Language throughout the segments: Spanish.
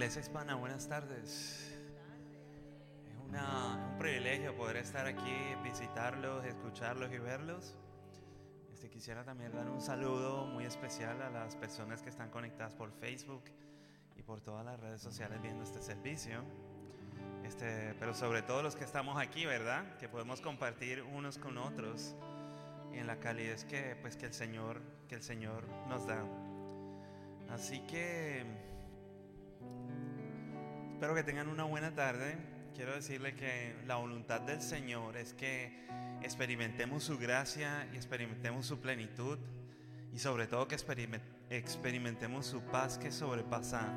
Iglesia Hispana, buenas tardes. Es un privilegio poder estar aquí, visitarlos, escucharlos y verlos. Este, quisiera también dar un saludo muy especial a las personas que están conectadas por Facebook y por todas las redes sociales viendo este servicio. Este, pero sobre todo los que estamos aquí, ¿verdad? Que podemos compartir unos con otros en la calidez que, pues, que, el Señor, que el Señor nos da. Así que espero que tengan una buena tarde. Quiero decirle que la voluntad del Señor es que experimentemos su gracia y experimentemos su plenitud y sobre todo que experimentemos su paz que sobrepasa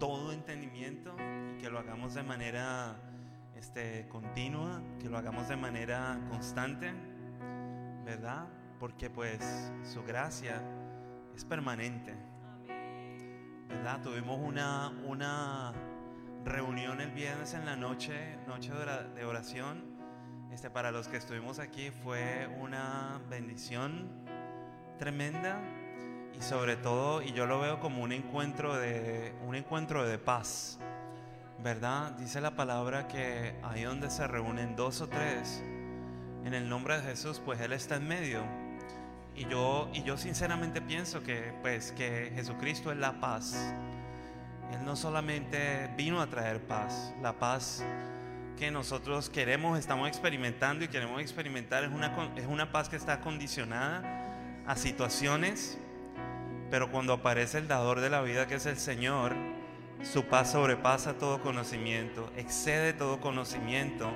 todo entendimiento y que lo hagamos de manera este, continua, que lo hagamos de manera constante, ¿verdad? Porque pues su gracia es permanente, ¿verdad? Tuvimos una, una reunión el viernes en la noche, noche de oración. Este, para los que estuvimos aquí fue una bendición tremenda y sobre todo, y yo lo veo como un encuentro de, un encuentro de paz, ¿verdad? Dice la palabra que ahí donde se reúnen dos o tres en el nombre de Jesús, pues Él está en medio. Y yo, y yo sinceramente pienso que, pues, que Jesucristo es la paz. Él no solamente vino a traer paz, la paz que nosotros queremos, estamos experimentando y queremos experimentar es una, es una paz que está condicionada a situaciones, pero cuando aparece el dador de la vida que es el Señor, su paz sobrepasa todo conocimiento, excede todo conocimiento.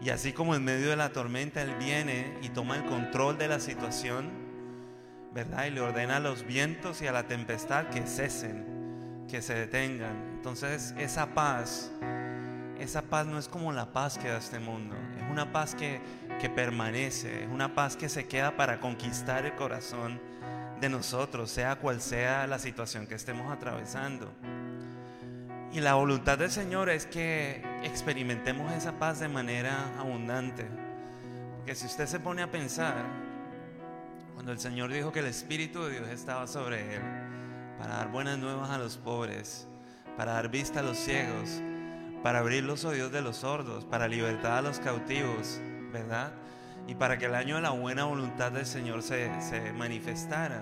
Y así como en medio de la tormenta Él viene y toma el control de la situación, ¿verdad? Y le ordena a los vientos y a la tempestad que cesen que se detengan. Entonces esa paz, esa paz no es como la paz que da este mundo, es una paz que, que permanece, es una paz que se queda para conquistar el corazón de nosotros, sea cual sea la situación que estemos atravesando. Y la voluntad del Señor es que experimentemos esa paz de manera abundante. Porque si usted se pone a pensar, cuando el Señor dijo que el Espíritu de Dios estaba sobre él, para dar buenas nuevas a los pobres, para dar vista a los ciegos, para abrir los oídos de los sordos, para libertar a los cautivos, ¿verdad? Y para que el año de la buena voluntad del Señor se, manifestara.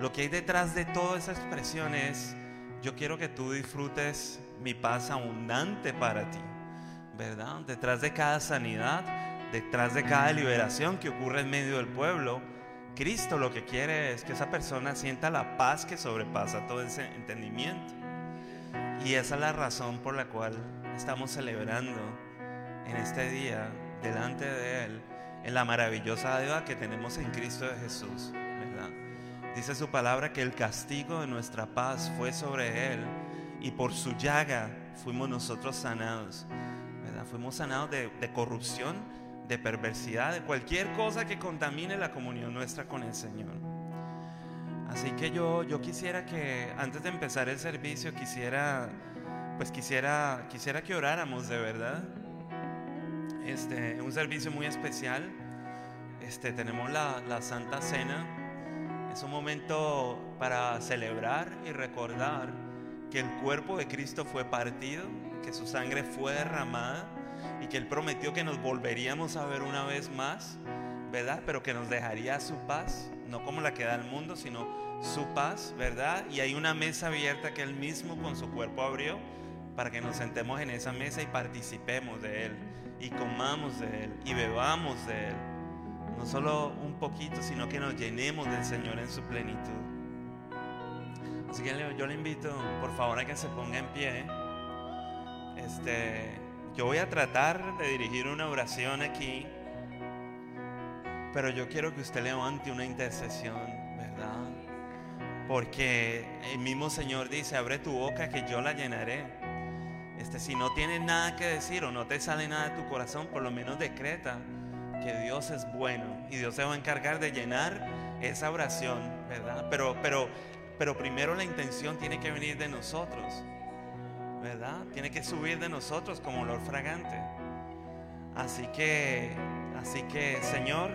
Lo que hay detrás de toda esa expresión es, yo quiero que tú disfrutes mi paz abundante para ti, ¿verdad? Detrás de cada sanidad, detrás de cada liberación que ocurre en medio del pueblo, Cristo lo que quiere es que esa persona sienta la paz que sobrepasa todo ese entendimiento. Y esa es la razón por la cual estamos celebrando en este día delante de Él en la maravillosa deuda que tenemos en Cristo de Jesús. ¿verdad? Dice su palabra que el castigo de nuestra paz fue sobre Él y por su llaga fuimos nosotros sanados. ¿verdad? Fuimos sanados de, de corrupción de perversidad, de cualquier cosa que contamine la comunión nuestra con el Señor. Así que yo, yo quisiera que antes de empezar el servicio quisiera, pues quisiera, quisiera que oráramos de verdad. Este, un servicio muy especial. Este, tenemos la, la Santa Cena. Es un momento para celebrar y recordar que el cuerpo de Cristo fue partido, que su sangre fue derramada y que Él prometió que nos volveríamos a ver una vez más, ¿verdad? Pero que nos dejaría su paz, no como la que da el mundo, sino su paz, ¿verdad? Y hay una mesa abierta que Él mismo con su cuerpo abrió para que nos sentemos en esa mesa y participemos de Él, y comamos de Él, y bebamos de Él. No solo un poquito, sino que nos llenemos del Señor en su plenitud. Así que yo le invito, por favor, a que se ponga en pie. Este, yo voy a tratar de dirigir una oración aquí, pero yo quiero que usted levante una intercesión, ¿verdad? Porque el mismo Señor dice, abre tu boca que yo la llenaré. Este, si no tienes nada que decir o no te sale nada de tu corazón, por lo menos decreta que Dios es bueno y Dios se va a encargar de llenar esa oración, ¿verdad? Pero, pero, pero primero la intención tiene que venir de nosotros. ¿Verdad? Tiene que subir de nosotros como olor fragante. Así que, así que, Señor,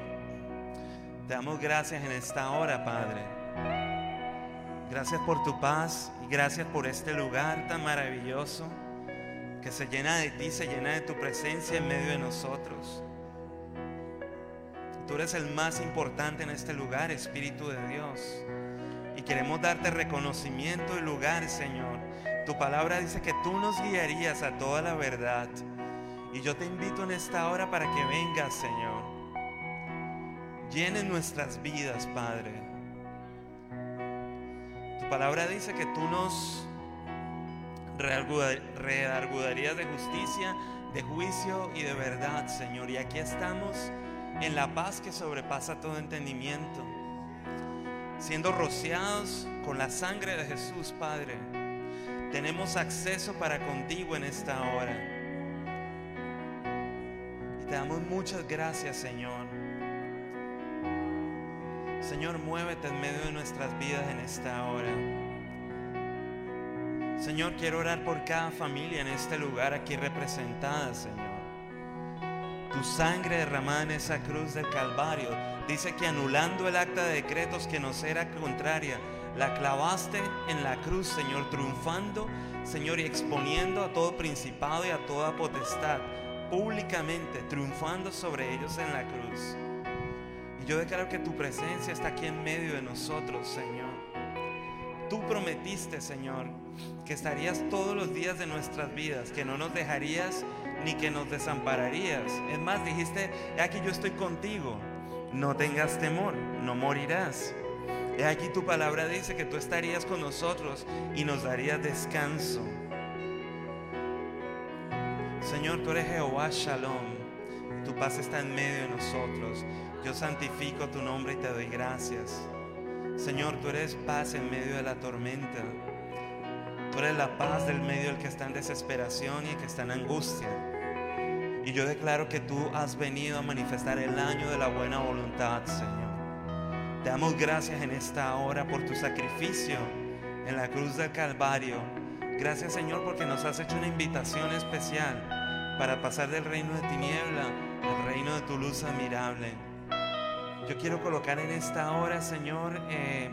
te damos gracias en esta hora, Padre. Gracias por tu paz y gracias por este lugar tan maravilloso que se llena de ti, se llena de tu presencia en medio de nosotros. Tú eres el más importante en este lugar, Espíritu de Dios. Y queremos darte reconocimiento y lugar, Señor. Tu palabra dice que tú nos guiarías a toda la verdad. Y yo te invito en esta hora para que vengas, Señor. Llene nuestras vidas, Padre. Tu palabra dice que tú nos redargudarías de justicia, de juicio y de verdad, Señor. Y aquí estamos en la paz que sobrepasa todo entendimiento, siendo rociados con la sangre de Jesús, Padre. Tenemos acceso para contigo en esta hora. Te damos muchas gracias, Señor. Señor, muévete en medio de nuestras vidas en esta hora. Señor, quiero orar por cada familia en este lugar aquí representada, Señor tu sangre derramada en esa cruz del Calvario. Dice que anulando el acta de decretos que nos era contraria, la clavaste en la cruz, Señor, triunfando, Señor, y exponiendo a todo principado y a toda potestad, públicamente, triunfando sobre ellos en la cruz. Y yo declaro que tu presencia está aquí en medio de nosotros, Señor. Tú prometiste, Señor, que estarías todos los días de nuestras vidas, que no nos dejarías ni que nos desampararías. Es más, dijiste, aquí yo estoy contigo, no tengas temor, no morirás. He aquí tu palabra dice que tú estarías con nosotros y nos darías descanso. Señor, tú eres Jehová Shalom. Tu paz está en medio de nosotros. Yo santifico tu nombre y te doy gracias. Señor, tú eres paz en medio de la tormenta. Tú eres la paz del medio del que está en desesperación y el que está en angustia. Y yo declaro que tú has venido a manifestar el año de la buena voluntad, Señor. Te damos gracias en esta hora por tu sacrificio en la cruz del Calvario. Gracias, Señor, porque nos has hecho una invitación especial para pasar del reino de tiniebla al reino de tu luz admirable. Yo quiero colocar en esta hora, Señor, eh,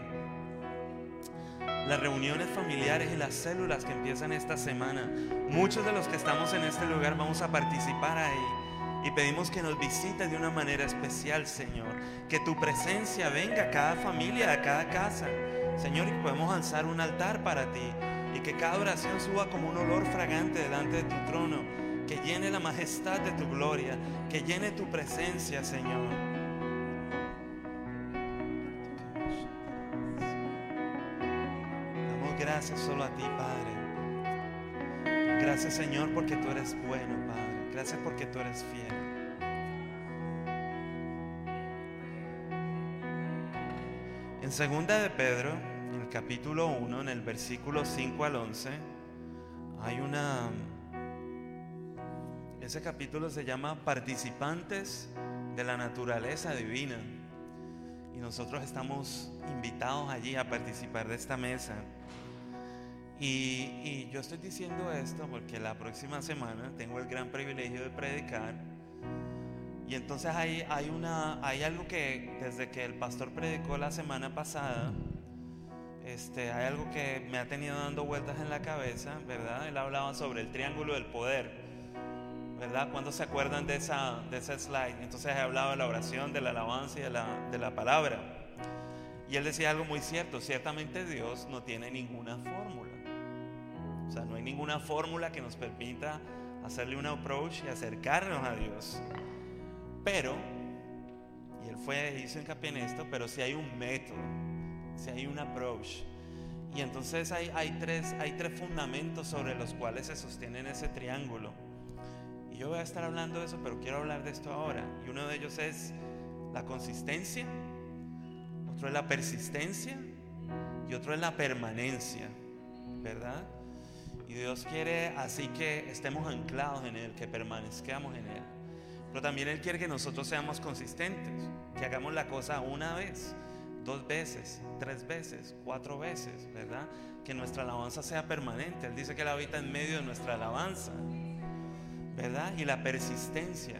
las reuniones familiares y las células que empiezan esta semana. Muchos de los que estamos en este lugar vamos a participar ahí. Y pedimos que nos visites de una manera especial, Señor. Que tu presencia venga a cada familia, a cada casa. Señor, y podemos alzar un altar para ti. Y que cada oración suba como un olor fragante delante de tu trono. Que llene la majestad de tu gloria. Que llene tu presencia, Señor. gracias solo a ti, Padre. Gracias, Señor, porque tú eres bueno, Padre. Gracias porque tú eres fiel. En segunda de Pedro, en el capítulo 1, en el versículo 5 al 11, hay una ese capítulo se llama Participantes de la naturaleza divina. Y nosotros estamos invitados allí a participar de esta mesa. Y, yo estoy diciendo esto porque la próxima semana tengo el gran privilegio de predicar. Y entonces hay, hay, una, hay algo que desde que el pastor predicó la semana pasada, este, hay algo que me ha tenido dando vueltas en la cabeza, ¿verdad? Él hablaba sobre el triángulo del poder, ¿verdad? ¿Cuándo se acuerdan de esa, de ese slide? Entonces hablaba de la oración, de la alabanza y de la, de la palabra. Y él decía algo muy cierto, ciertamente Dios no tiene ninguna fórmula. O sea, no hay ninguna fórmula que nos permita hacerle un approach y acercarnos a Dios. Pero, y él fue, hizo hincapié en esto, pero si hay un método, si hay un approach. Y entonces hay, tres, hay tres fundamentos sobre los cuales se sostiene ese triángulo. Y yo voy a estar hablando de eso, pero quiero hablar de esto ahora. Y uno de ellos es la consistencia, otro es la persistencia y otro es la permanencia, ¿verdad? Y Dios quiere así que estemos anclados en Él, que permanezcamos en Él. Pero también Él quiere que nosotros seamos consistentes, que hagamos la cosa una vez, dos veces, tres veces, cuatro veces, ¿verdad? Que nuestra alabanza sea permanente. Él dice que Él habita en medio de nuestra alabanza, ¿verdad? Y la persistencia,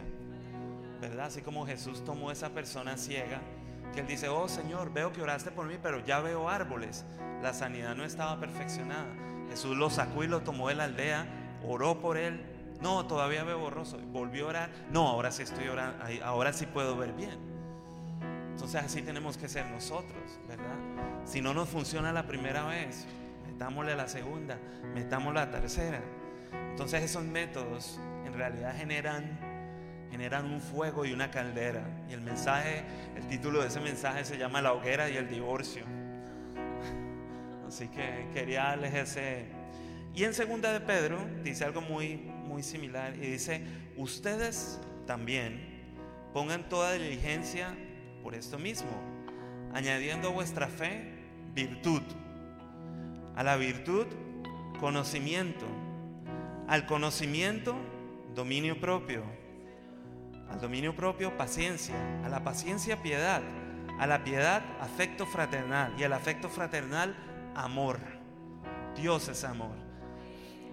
¿verdad? Así como Jesús tomó esa persona ciega que él dice, oh Señor, veo que oraste por mí, pero ya veo árboles. La sanidad no estaba perfeccionada. Jesús lo sacó y lo tomó de la aldea, oró por él. No, todavía veo borroso. Volvió a orar. No, ahora sí estoy orando, ahora sí puedo ver bien. Entonces así tenemos que ser nosotros, ¿verdad? Si no nos funciona la primera vez, metámosle la segunda, metámosle la tercera. Entonces esos métodos en realidad generan generan un fuego y una caldera. Y el mensaje, el título de ese mensaje se llama La hoguera y el divorcio. Así que quería darles ese. Y en segunda de Pedro dice algo muy, muy similar y dice, ustedes también pongan toda diligencia por esto mismo, añadiendo a vuestra fe virtud, a la virtud conocimiento, al conocimiento dominio propio al dominio propio paciencia, a la paciencia piedad, a la piedad afecto fraternal y al afecto fraternal amor. Dios es amor.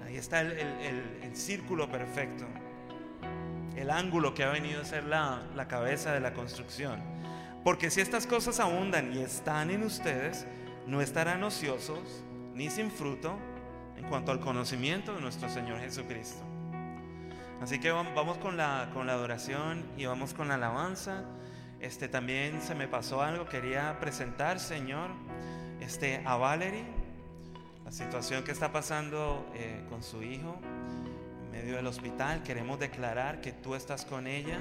Ahí está el, círculo perfecto, el ángulo que ha venido a ser la, la cabeza de la construcción. Porque si estas cosas abundan y están en ustedes, no estarán ociosos ni sin fruto en cuanto al conocimiento de nuestro Señor Jesucristo. Así que vamos con la, con la adoración y vamos con la alabanza. Este también se me pasó algo, quería presentar, Señor, este, a Valerie, la situación que está pasando eh, con su hijo en medio del hospital. Queremos declarar que tú estás con ella,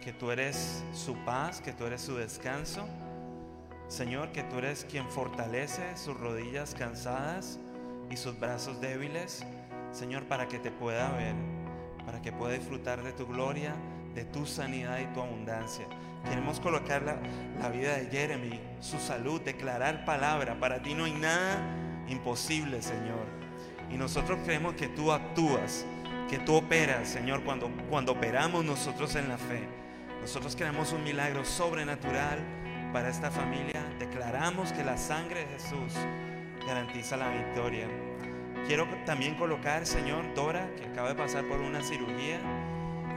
que tú eres su paz, que tú eres su descanso. Señor, que tú eres quien fortalece sus rodillas cansadas y sus brazos débiles, Señor, para que te pueda ver para que pueda disfrutar de tu gloria, de tu sanidad y tu abundancia. Queremos colocar la, vida de Jeremy, su salud, declarar palabra. Para ti no hay nada imposible, Señor. Y nosotros creemos que tú actúas, que tú operas, Señor, cuando, cuando operamos nosotros en la fe. Nosotros queremos un milagro sobrenatural para esta familia. Declaramos que la sangre de Jesús garantiza la victoria. Quiero también colocar, Señor, Dora, que acaba de pasar por una cirugía.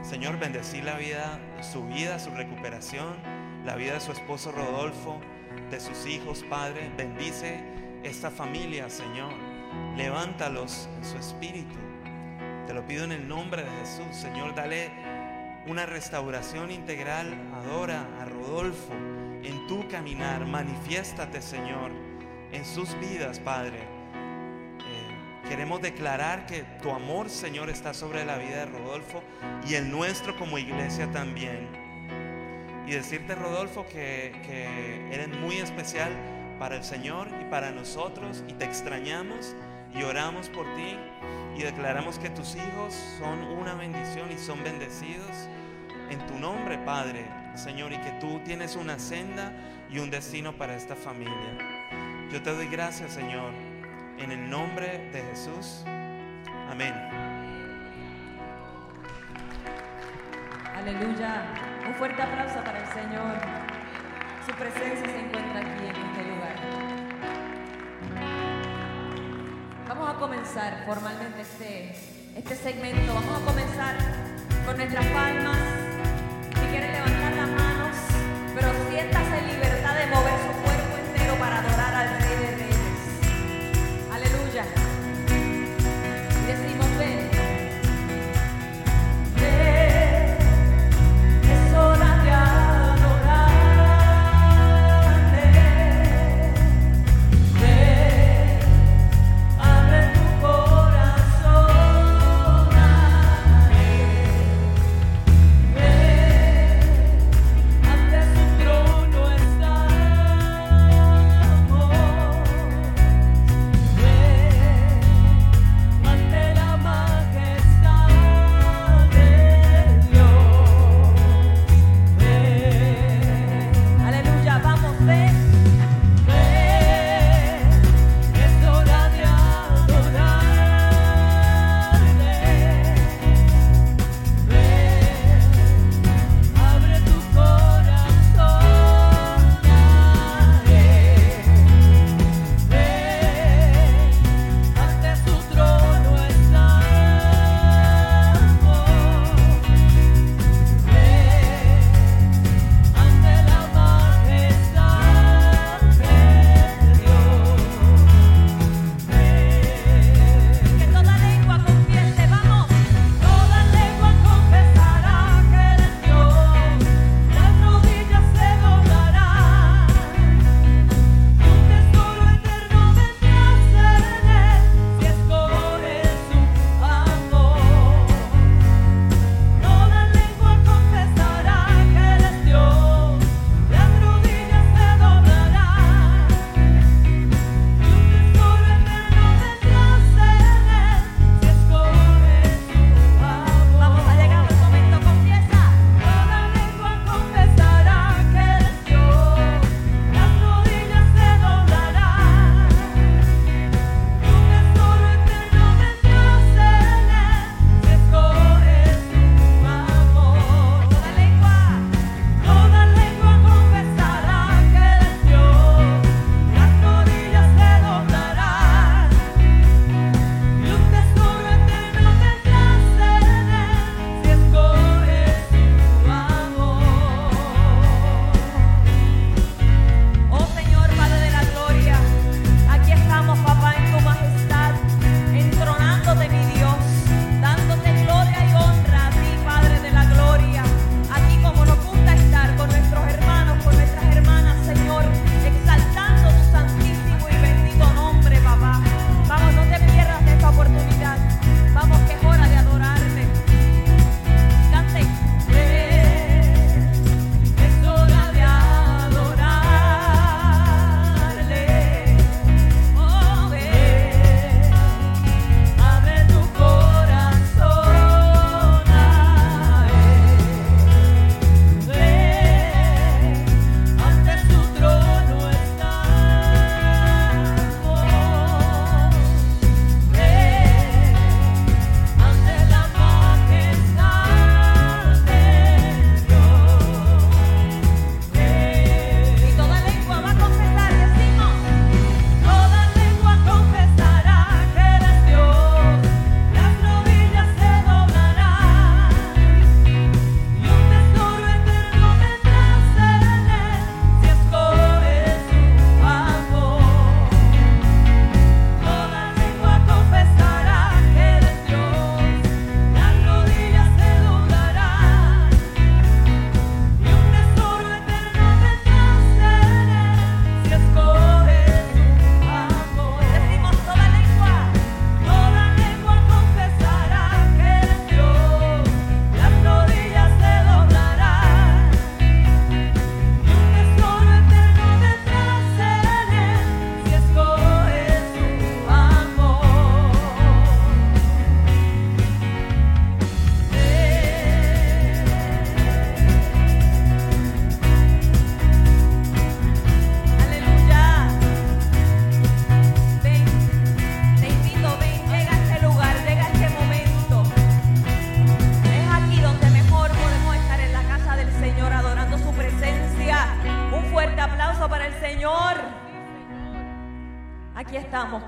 Señor, bendecir la vida, su vida, su recuperación, la vida de su esposo Rodolfo, de sus hijos, Padre. Bendice esta familia, Señor. Levántalos en su espíritu. Te lo pido en el nombre de Jesús, Señor. Dale una restauración integral a Dora, a Rodolfo, en tu caminar. Manifiéstate, Señor, en sus vidas, Padre. Queremos declarar que tu amor, Señor, está sobre la vida de Rodolfo y el nuestro como iglesia también. Y decirte, Rodolfo, que, eres muy especial para el Señor y para nosotros y te extrañamos y oramos por ti y declaramos que tus hijos son una bendición y son bendecidos en tu nombre, Padre, Señor, y que tú tienes una senda y un destino para esta familia. Yo te doy gracias, Señor en el nombre de Jesús. Amén. Aleluya. Un fuerte aplauso para el Señor. Su presencia se encuentra aquí en Vamos a comenzar formalmente este, este segmento. Vamos a comenzar con nuestras palmas. Si quieren levantar las manos, pero siéntase en libertad de mover su cuerpo entero para adorar al Rey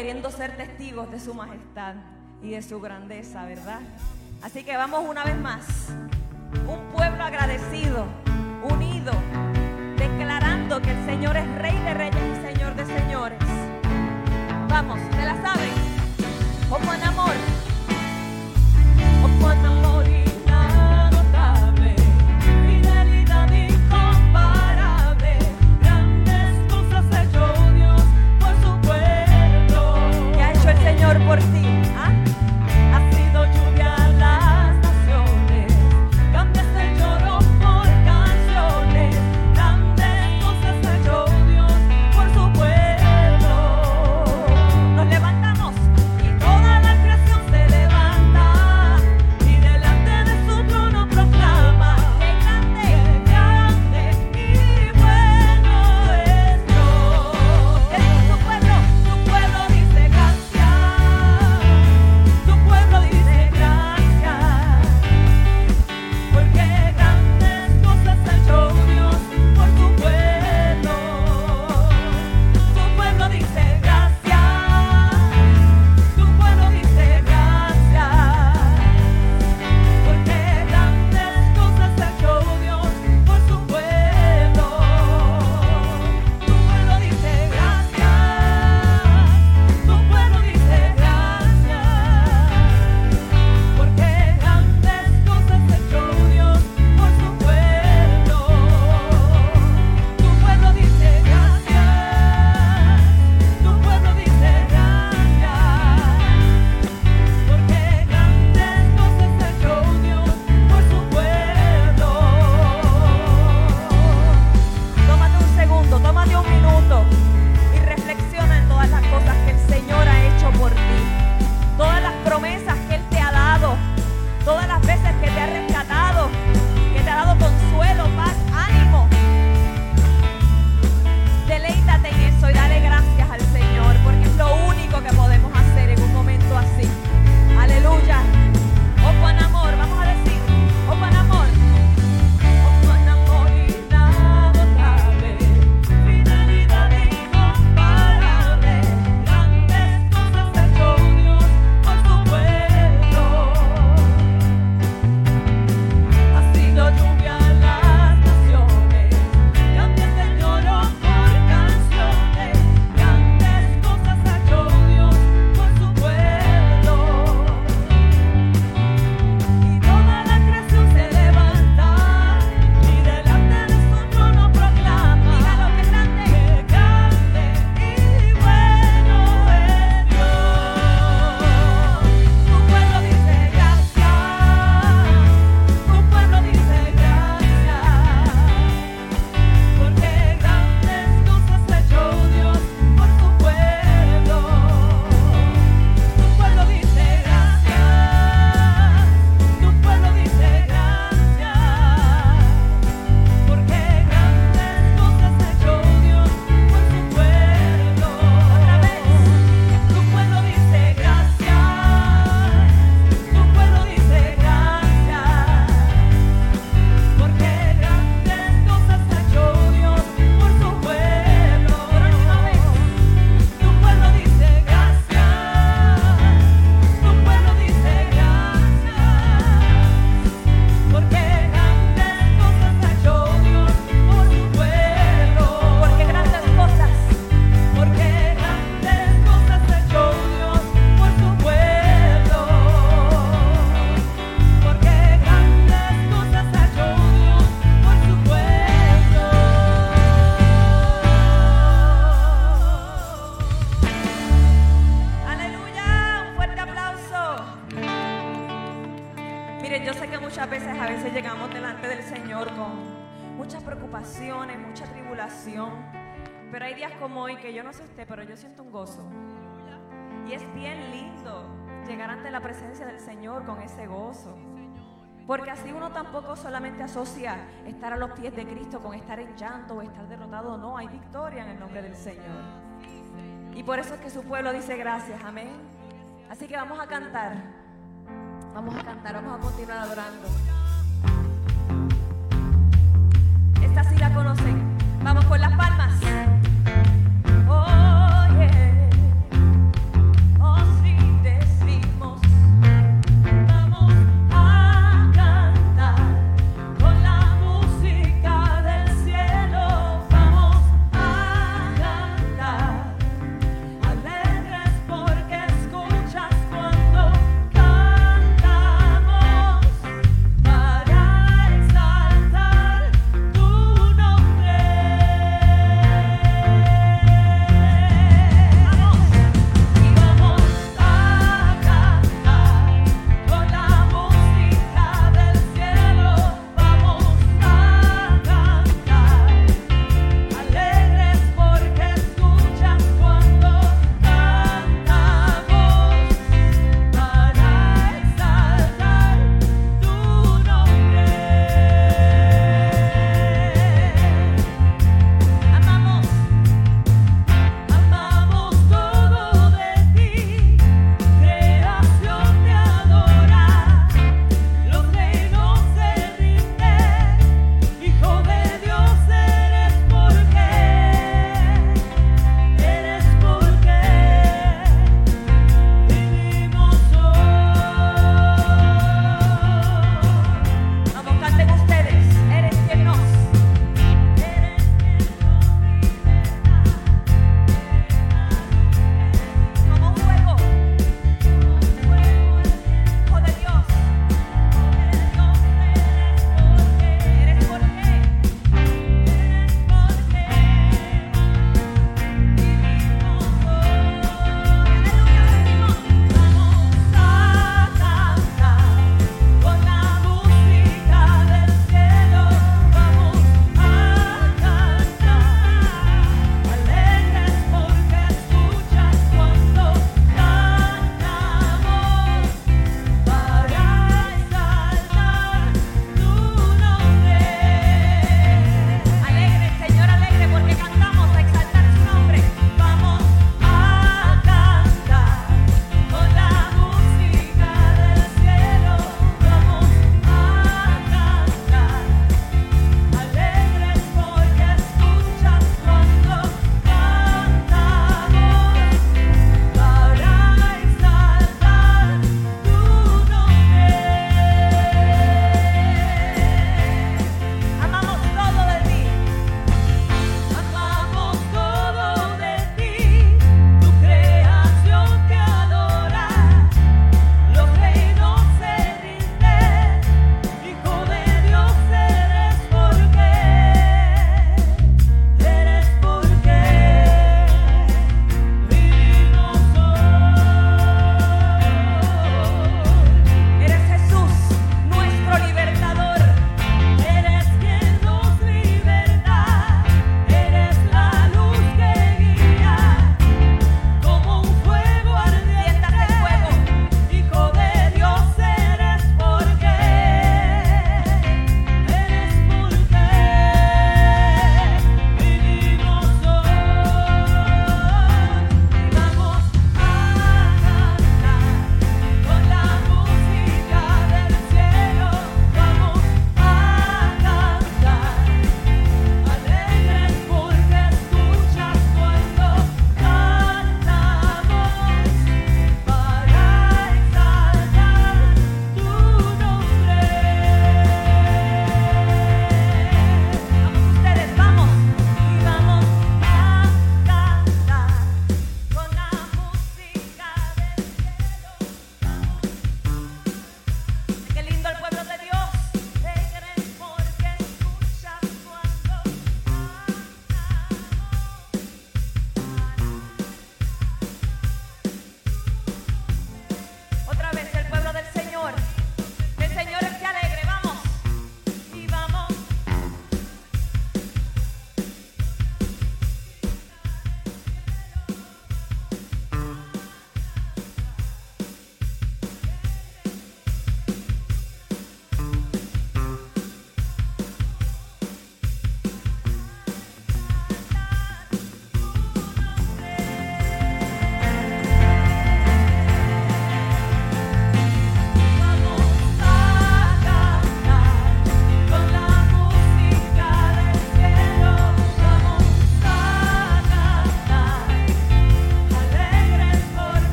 queriendo ser testigos de su majestad y de su grandeza, ¿verdad? Así que vamos una vez más, un pueblo agradecido, unido, declarando que el Señor es Rey de Reyes y Señor de Señores. Vamos, te la sabes, como en amor. Señor con ese gozo. Porque así uno tampoco solamente asocia estar a los pies de Cristo con estar en llanto o estar derrotado. No, hay victoria en el nombre del Señor. Y por eso es que su pueblo dice gracias, amén. Así que vamos a cantar. Vamos a cantar, vamos a continuar adorando. Esta sí la conocen. Vamos con las palmas.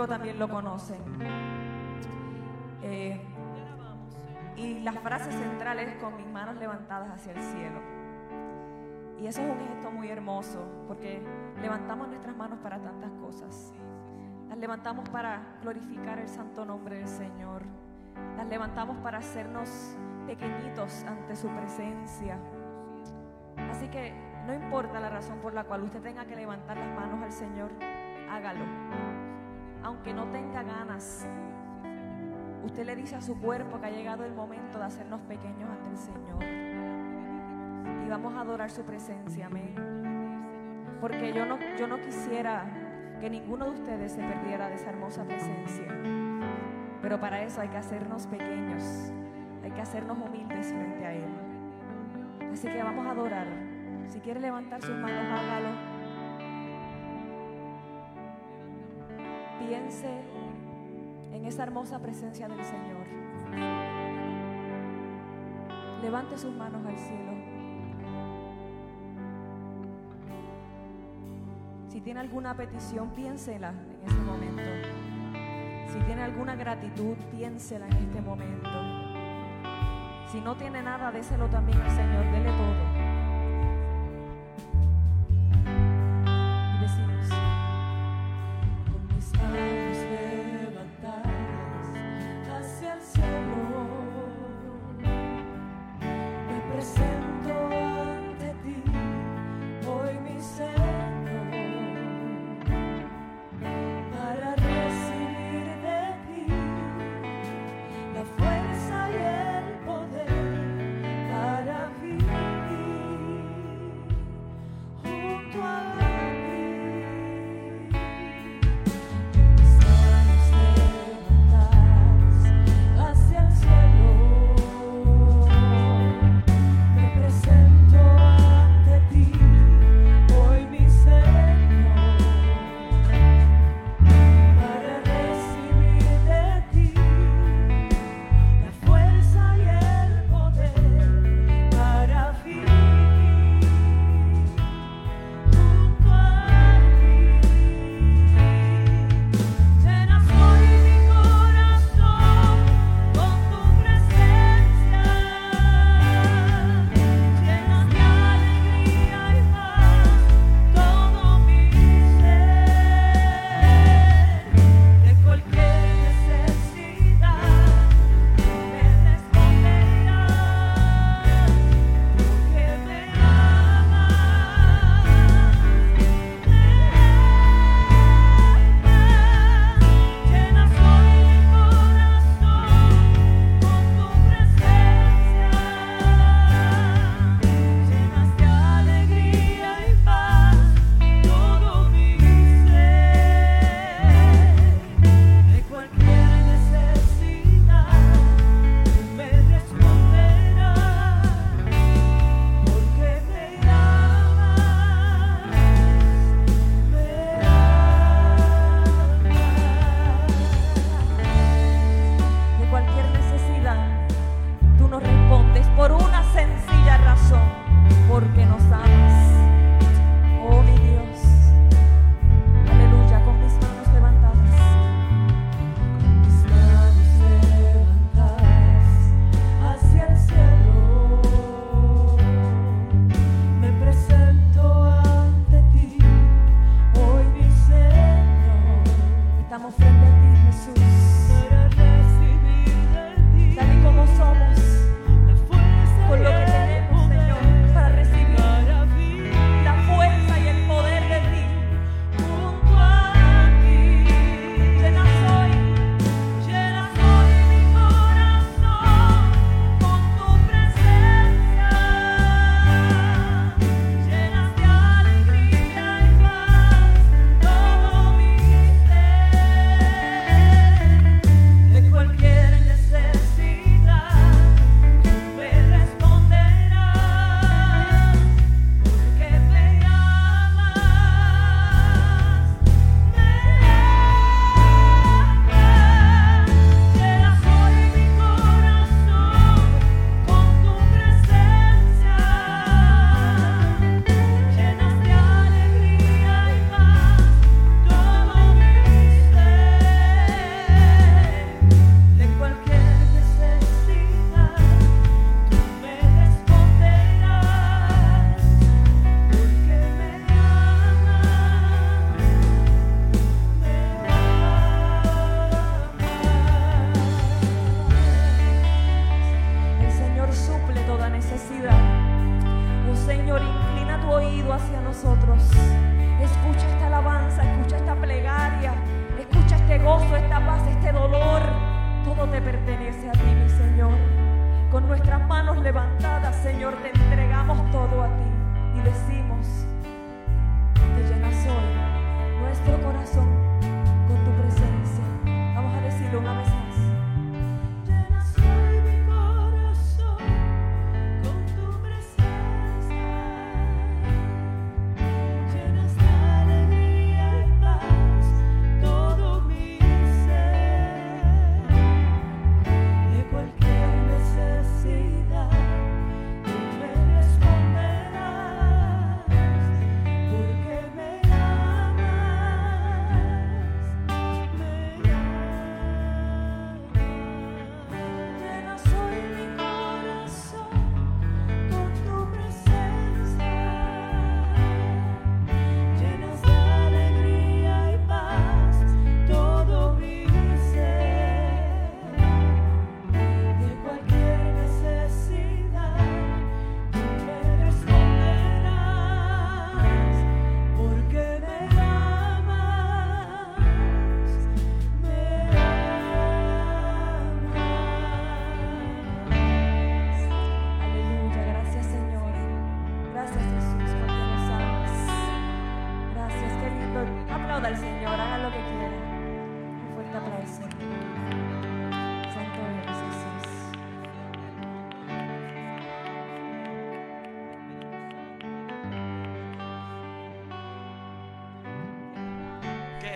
Cántico también lo conocen. Eh, y la frase central es con mis manos levantadas hacia el cielo. Y eso es un gesto muy hermoso, porque levantamos nuestras manos para tantas cosas. Las levantamos para glorificar el santo nombre del Señor. Las levantamos para hacernos pequeñitos ante su presencia. Así que no importa la razón por la cual usted tenga que levantar las manos al Señor, hágalo. Aunque no tenga ganas, usted le dice a su cuerpo que ha llegado el momento de hacernos pequeños ante el Señor. Y vamos a adorar su presencia, amén. Porque yo no, yo no quisiera que ninguno de ustedes se perdiera de esa hermosa presencia. Pero para eso hay que hacernos pequeños, hay que hacernos humildes frente a Él. Así que vamos a adorar. Si quiere levantar sus manos, hágalo. Piense en esa hermosa presencia del Señor. Levante sus manos al cielo. Si tiene alguna petición, piénsela en ese momento. Si tiene alguna gratitud, piénsela en este momento. Si no tiene nada, déselo también al Señor, dele todo.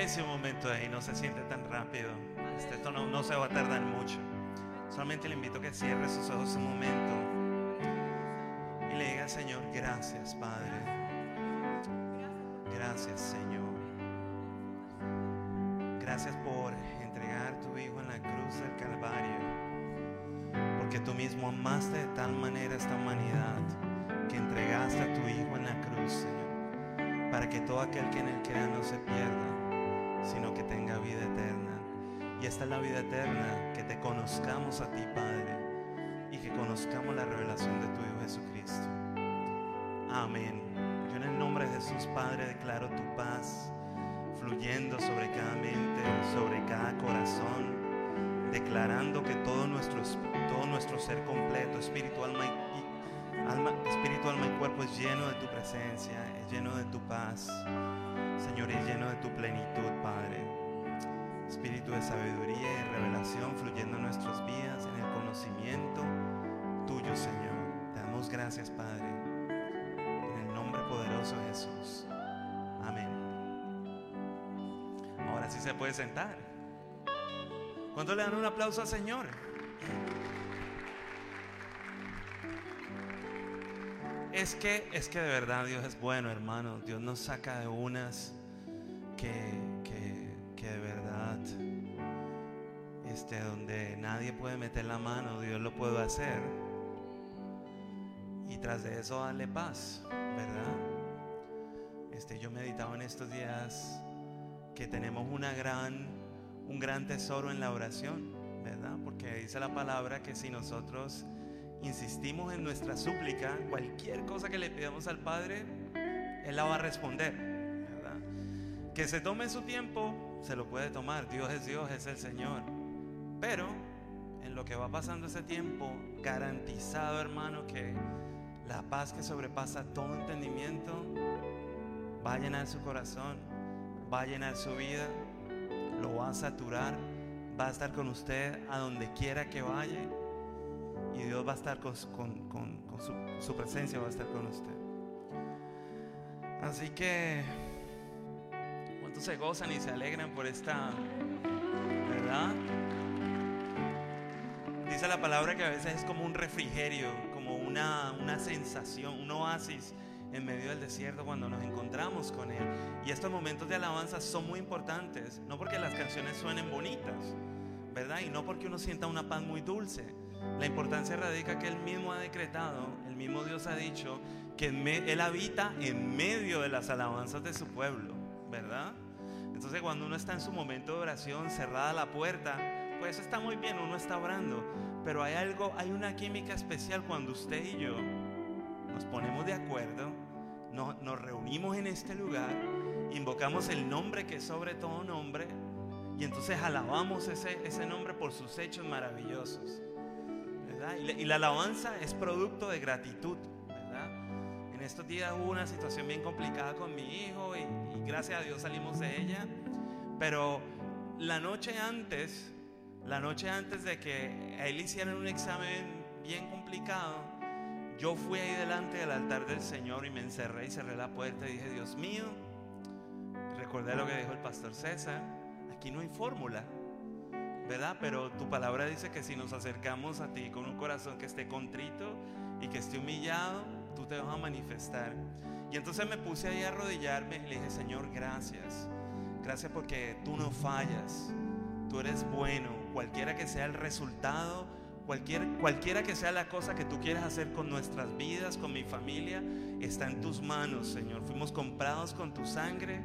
Ese momento ahí no se siente tan rápido. Este, esto no, se va a tardar mucho. Solamente le invito a que cierre sus ojos un momento y le diga, Señor, gracias, Padre. Gracias, Señor. Gracias por entregar tu Hijo en la cruz del Calvario. Porque tú mismo amaste de tal manera esta humanidad que entregaste a tu Hijo en la cruz, Señor. Para que todo aquel que en él crea no se pierda, sino que tenga vida eterna. Y esta es la vida eterna, que te conozcamos a ti, Padre, y que conozcamos la revelación de tu Hijo Jesucristo. Amén. Yo en el nombre de Jesús, Padre, declaro tu paz fluyendo sobre cada mente, sobre cada corazón, declarando que todo nuestro, todo nuestro ser completo, espíritu, alma y- alma, espíritu, alma y cuerpo es lleno de tu presencia, es lleno de tu paz, Señor, es lleno de tu plenitud, Padre. Espíritu de sabiduría y revelación fluyendo en nuestras vidas, en el conocimiento tuyo, Señor. Te damos gracias, Padre. En el nombre poderoso de Jesús. Amén. Ahora sí se puede sentar. ¿Cuánto le dan un aplauso al Señor? Es que, es que de verdad Dios es bueno, hermano. Dios nos saca de unas que, que, que de verdad, este, donde nadie puede meter la mano, Dios lo puede hacer. Y tras de eso darle paz, ¿verdad? Este, yo meditaba en estos días que tenemos una gran, un gran tesoro en la oración, ¿verdad? Porque dice la palabra que si nosotros insistimos en nuestra súplica, cualquier cosa que le pidamos al Padre, Él la va a responder. Que se tome su tiempo, se lo puede tomar. Dios es Dios, es el Señor. Pero en lo que va pasando ese tiempo, garantizado, hermano, que la paz que sobrepasa todo entendimiento va a llenar su corazón, va a llenar su vida, lo va a saturar, va a estar con usted a donde quiera que vaya y Dios va a estar con, con- con- con su, su presencia, va a estar con usted. Así que, ¿cuántos se gozan y se alegran por esta, verdad? Dice la palabra que a veces es como un refrigerio, como una, una sensación, un oasis en medio del desierto cuando nos encontramos con Él. Y estos momentos de alabanza son muy importantes, no porque las canciones suenen bonitas, ¿verdad? Y no porque uno sienta una paz muy dulce. La importancia radica que Él mismo ha decretado, el mismo Dios ha dicho que Él habita en medio de las alabanzas de su pueblo, ¿verdad? Entonces cuando uno está en su momento de oración, cerrada la puerta, pues está muy bien, uno está orando, pero hay algo, hay una química especial cuando usted y yo nos ponemos de acuerdo, nos, nos reunimos en este lugar, invocamos el nombre que es sobre todo nombre, y entonces alabamos ese, ese nombre por sus hechos maravillosos. ¿Verdad? Y, y la alabanza es producto de gratitud. ¿verdad? En estos días hubo una situación bien complicada con mi hijo y, y gracias a Dios salimos de ella. Pero la noche antes, la noche antes de que a él hicieran un examen bien complicado, yo fui ahí delante del altar del Señor y me encerré y cerré la puerta y dije, Dios mío, recordé lo que dijo el pastor César, aquí no hay fórmula, ¿verdad? Pero tu palabra dice que si nos acercamos a ti con un corazón que esté contrito y que esté humillado, tú te vas a manifestar. Y entonces me puse ahí a arrodillarme y le dije, Señor, gracias. Gracias porque tú no fallas. Tú eres bueno. Cualquiera que sea el resultado, cualquier, cualquiera que sea la cosa que tú quieras hacer con nuestras vidas, con mi familia, está en tus manos, Señor. Fuimos comprados con tu sangre.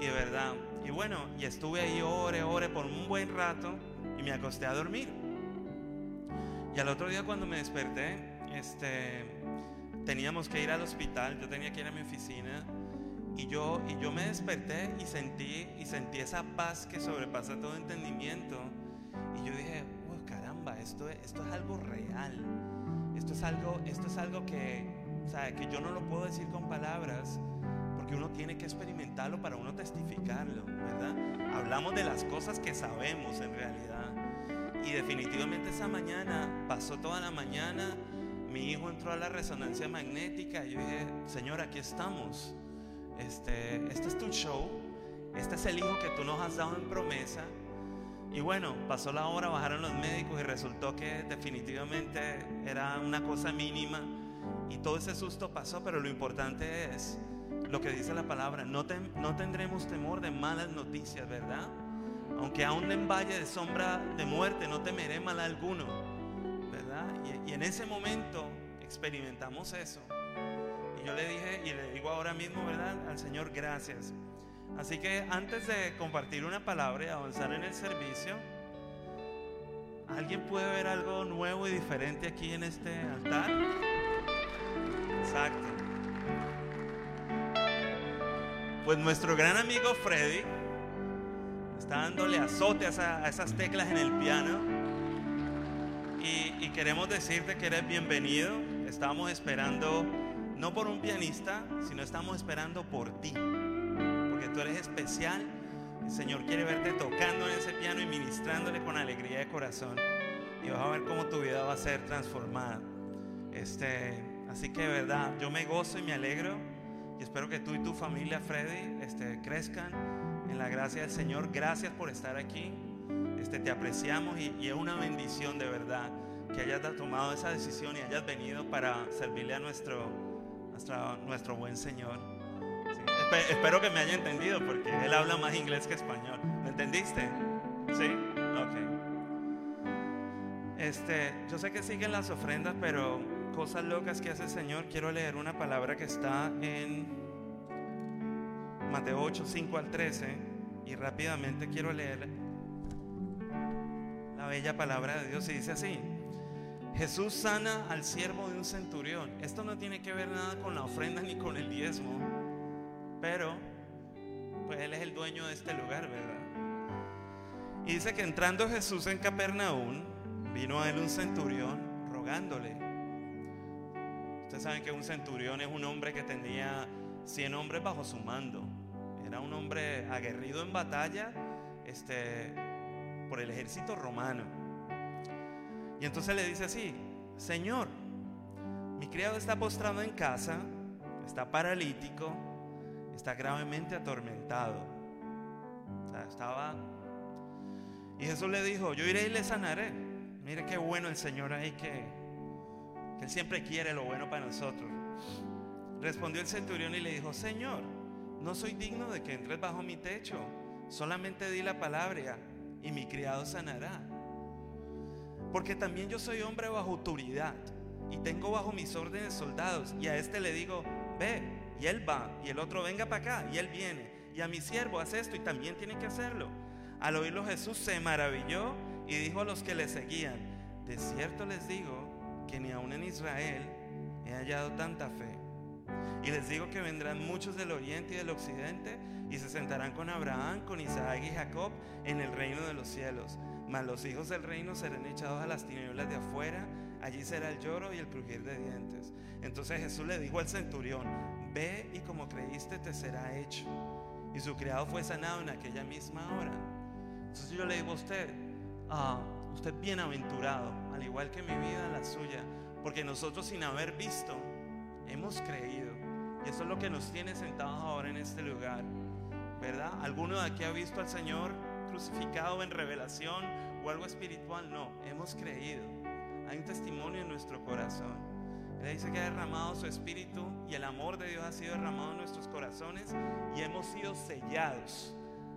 Y de verdad, y bueno, y estuve ahí ore, ore por un buen rato y me acosté a dormir. Y al otro día cuando me desperté, este, teníamos que ir al hospital, yo tenía que ir a mi oficina y yo, y yo me desperté y sentí, y sentí esa paz que sobrepasa todo entendimiento. Y yo dije, "Uy, caramba, esto, es- esto es algo real. Esto es algo, esto es algo que, o que yo no lo puedo decir con palabras, porque uno tiene que experimentarlo para uno testificarlo, ¿verdad? Hablamos de las cosas que sabemos en realidad. Y definitivamente esa mañana, pasó toda la mañana, mi hijo entró a la resonancia magnética y yo dije, Señor, aquí estamos. Este, este es tu show, este es el hijo que tú nos has dado en promesa. Y bueno, pasó la hora, bajaron los médicos y resultó que definitivamente era una cosa mínima y todo ese susto pasó, pero lo importante es lo que dice la palabra, no, no tendremos temor de malas noticias, ¿verdad? Aunque aún en valle de sombra de muerte, no temeré mal alguno, ¿verdad? Y en ese momento experimentamos eso. Y yo le dije, y le digo ahora mismo, ¿verdad? Al Señor, gracias. Así que antes de compartir una palabra y avanzar en el servicio, ¿alguien puede ver algo nuevo y diferente aquí en este altar? Exacto. Pues nuestro gran amigo Freddy está dándole azote a, esa- a esas teclas en el piano. Y, queremos decirte que eres bienvenido. Estábamos esperando, no por un pianista, sino estamos esperando por ti. Porque tú eres especial. El Señor quiere verte tocando en ese piano y ministrándole con alegría de corazón. Y vas a ver cómo tu vida va a ser transformada. Este, así que de verdad, yo me gozo y me alegro. Y espero que tú y tu familia, Freddy, este, crezcan en la gracia del Señor. Gracias por estar aquí. Este, te apreciamos y, y es una bendición de verdad que hayas tomado esa decisión y hayas venido para servirle a nuestro, nuestra- nuestro buen Señor. Sí. Espe- espero que me haya entendido porque él habla más inglés que español. ¿Me entendiste? ¿Sí? Ok. Este, yo sé que siguen las ofrendas, pero cosas locas que hace el Señor. Quiero leer una palabra que está en Mateo 8, 5 al 13. Y rápidamente quiero leer la bella palabra de Dios. Y dice así. Jesús sana al siervo de un centurión. Esto no tiene que ver nada con la ofrenda ni con el diezmo. Pero, pues Él es el dueño de este lugar, ¿verdad? Y dice que entrando Jesús en Capernaum, vino a él un centurión rogándole. Ustedes saben que un centurión es un hombre que tenía 100 hombres bajo su mando. Era un hombre aguerrido en batalla este, por el ejército romano. Y entonces le dice así, Señor, mi criado está postrado en casa, está paralítico, está gravemente atormentado. Estaba... Y Jesús le dijo, yo iré y le sanaré. Mire qué bueno el Señor ahí que Siempre quiere lo bueno para nosotros. Respondió el centurión y le dijo, Señor, no soy digno de que entres bajo mi techo. Solamente di la palabra y mi criado sanará. Porque también yo soy hombre bajo autoridad y tengo bajo mis órdenes soldados. Y a este le digo, ve, y él va. Y el otro, venga para acá, y él viene. Y a mi siervo, haz esto, y también tiene que hacerlo. Al oírlo Jesús se maravilló y dijo a los que le seguían, de cierto les digo que ni aun en Israel he hallado tanta fe. Y les digo que vendrán muchos del oriente y del occidente y se sentarán con Abraham, con Isaac y Jacob en el reino de los cielos. Mas los hijos del reino serán echados a las tinieblas de afuera, allí será el lloro y el crujir de dientes. Entonces Jesús le dijo al centurión, ve y como creíste te será hecho. Y su criado fue sanado en aquella misma hora. Entonces yo le digo a usted, ah, usted bienaventurado, al igual que mi vida, la suya, porque nosotros sin haber visto, hemos creído. Y eso es lo que nos tiene sentados ahora en este lugar. ¿Verdad? ¿Alguno de aquí ha visto al Señor crucificado en revelación o algo espiritual? No, hemos creído. Hay un testimonio en nuestro corazón. Él dice que ha derramado su espíritu y el amor de Dios ha sido derramado en nuestros corazones y hemos sido sellados.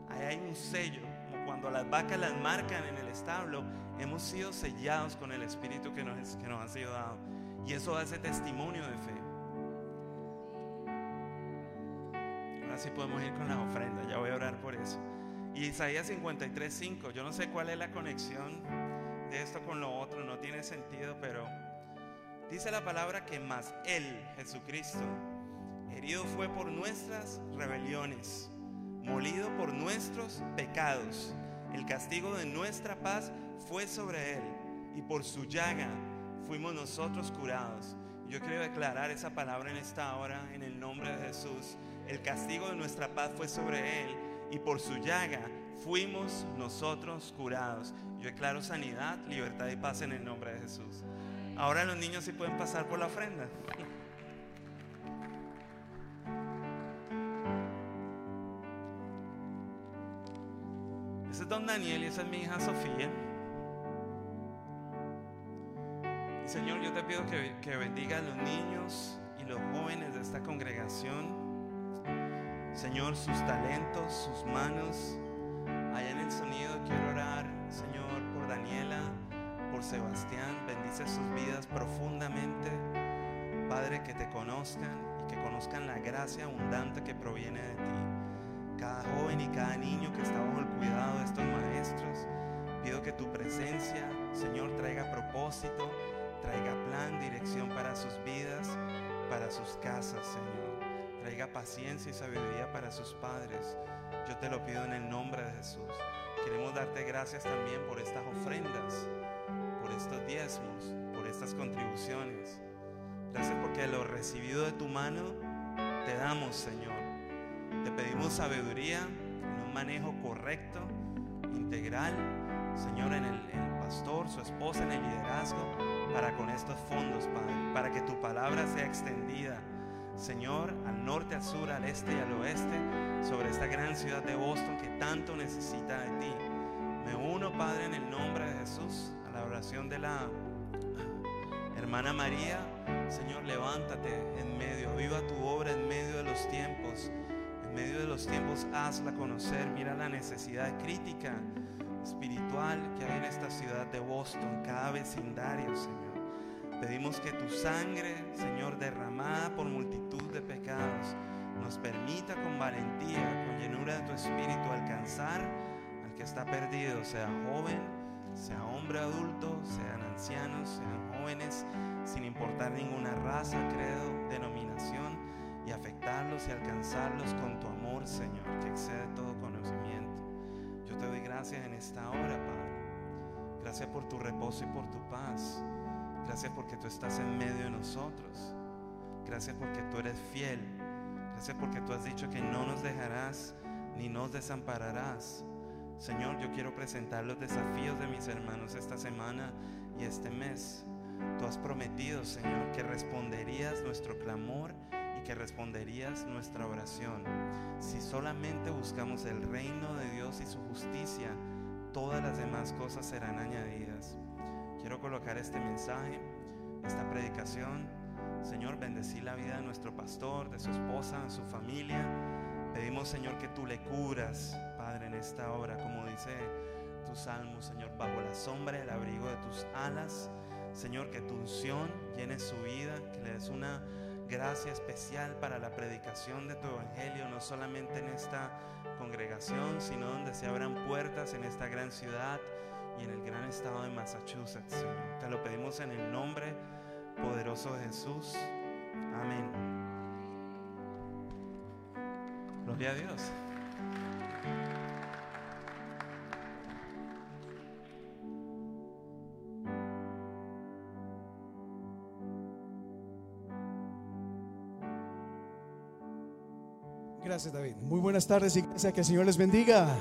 Ahí hay un sello, como cuando las vacas las marcan en el establo, hemos sido sellados con el espíritu que nos, que nos ha sido dado. Y eso da ese testimonio de fe. Ahora sí podemos ir con las ofrendas, ya voy a orar por eso. Y Isaías 53:5, yo no sé cuál es la conexión de esto con lo otro, no tiene sentido, pero dice la palabra que más Él, Jesucristo, herido fue por nuestras rebeliones, molido por nuestros pecados. El castigo de nuestra paz fue sobre Él y por su llaga fuimos nosotros curados. Yo quiero declarar esa palabra en esta hora en el nombre de Jesús. El castigo de nuestra paz fue sobre Él y por su llaga fuimos nosotros curados. Yo declaro sanidad, libertad y paz en el nombre de Jesús. Ahora los niños sí pueden pasar por la ofrenda. Ese es don Daniel y esa es mi hija Sofía. Y Señor, yo te pido que, que bendiga a los niños y los jóvenes de esta congregación. Señor, sus talentos, sus manos. Allá en el sonido quiero orar, Señor, por Daniela, por Sebastián. Bendice sus vidas profundamente. Padre, que te conozcan y que conozcan la gracia abundante que proviene de ti. Cada joven y cada niño que está bajo el cuidado de estos maestros, pido que tu presencia, Señor, traiga propósito, traiga plan, dirección para sus vidas, para sus casas, Señor. Traiga paciencia y sabiduría para sus padres. Yo te lo pido en el nombre de Jesús. Queremos darte gracias también por estas ofrendas, por estos diezmos, por estas contribuciones. Gracias porque lo recibido de tu mano te damos, Señor. Te pedimos sabiduría en un manejo correcto, integral, Señor, en el, pastor, su esposa, en el liderazgo, para con estos fondos, Padre, para que tu palabra sea extendida, Señor, al norte, al sur, al este y al oeste, sobre esta gran ciudad de Boston que tanto necesita de ti. Me uno, Padre, en el nombre de Jesús, a la oración de la hermana María. Señor, levántate en medio, viva tu obra en medio de los tiempos. Medio de los tiempos, hazla conocer. Mira la necesidad crítica, espiritual que hay en esta ciudad de Boston, cada vecindario, Señor. Pedimos que tu sangre, Señor, derramada por multitud de pecados, nos permita con valentía, con llenura de tu espíritu, alcanzar al que está perdido, sea joven, sea hombre adulto, sean ancianos, sean jóvenes, sin importar ninguna raza, credo, denominación, y afectarlos y alcanzarlos con tu amor, Señor, que excede todo conocimiento. Yo te doy gracias en esta hora, Padre. Gracias por tu reposo y por tu paz. Gracias porque tú estás en medio de nosotros. Gracias porque tú eres fiel. Gracias porque tú has dicho que no nos dejarás ni nos desampararás. Señor, yo quiero presentar los desafíos de mis hermanos esta semana y este mes. Tú has prometido, Señor, que responderías nuestro clamor que responderías nuestra oración. Si solamente buscamos el reino de Dios y su justicia, todas las demás cosas serán añadidas. Quiero colocar este mensaje, esta predicación. Señor, bendecí la vida de nuestro pastor, de su esposa, de su familia. Pedimos, Señor, que tú le curas, Padre, en esta hora, como dice tu salmo, Señor, bajo la sombra y el abrigo de tus alas. Señor, que tu unción llene su vida, que le des una gracia especial para la predicación de tu evangelio, no solamente en esta congregación, sino donde se abran puertas en esta gran ciudad y en el gran estado de Massachusetts. Te lo pedimos en el nombre poderoso de Jesús. Amén. Gloria a Dios. Gracias, David. Muy buenas tardes, iglesia. Que el Señor les bendiga.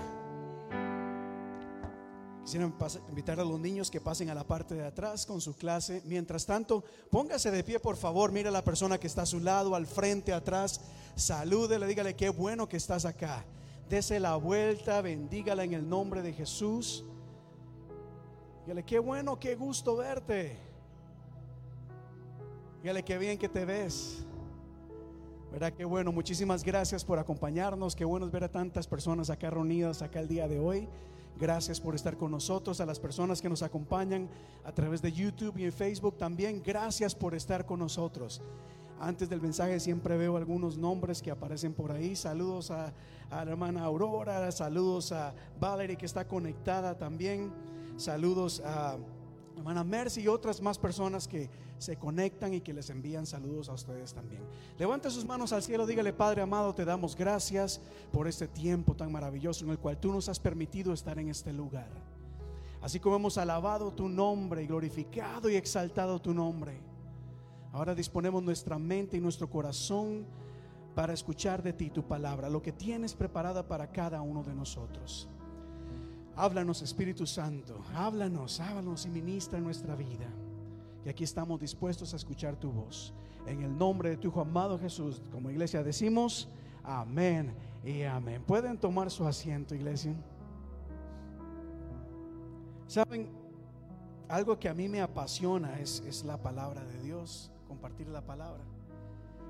Quisiera invitar a los niños que pasen a la parte de atrás con su clase. Mientras tanto, póngase de pie, por favor. Mira a la persona que está a su lado, al frente, atrás. Salúdele, dígale qué bueno que estás acá. Dese la vuelta, bendígala en el nombre de Jesús. Dígale qué bueno, qué gusto verte. Dígale qué bien que te ves. ¿Verdad? Qué bueno, muchísimas gracias por acompañarnos. Qué bueno es ver a tantas personas acá reunidas acá el día de hoy. Gracias por estar con nosotros, a las personas que nos acompañan a través de YouTube y en Facebook también. Gracias por estar con nosotros. Antes del mensaje siempre veo algunos nombres que aparecen por ahí. Saludos a, a la hermana Aurora, saludos a Valerie que está conectada también. Saludos a hermana Mercy y otras más personas que se conectan y que les envían saludos a ustedes también. Levante sus manos al cielo, dígale, Padre amado, te damos gracias por este tiempo tan maravilloso en el cual tú nos has permitido estar en este lugar. Así como hemos alabado tu nombre y glorificado y exaltado tu nombre. Ahora disponemos nuestra mente y nuestro corazón para escuchar de ti tu palabra, lo que tienes preparada para cada uno de nosotros. Háblanos, Espíritu Santo, háblanos, háblanos y ministra nuestra vida. Y aquí estamos dispuestos a escuchar tu voz. En el nombre de tu Hijo amado Jesús, como iglesia decimos, amén y amén. Pueden tomar su asiento, iglesia. Saben, algo que a mí me apasiona es, es la palabra de Dios, compartir la palabra.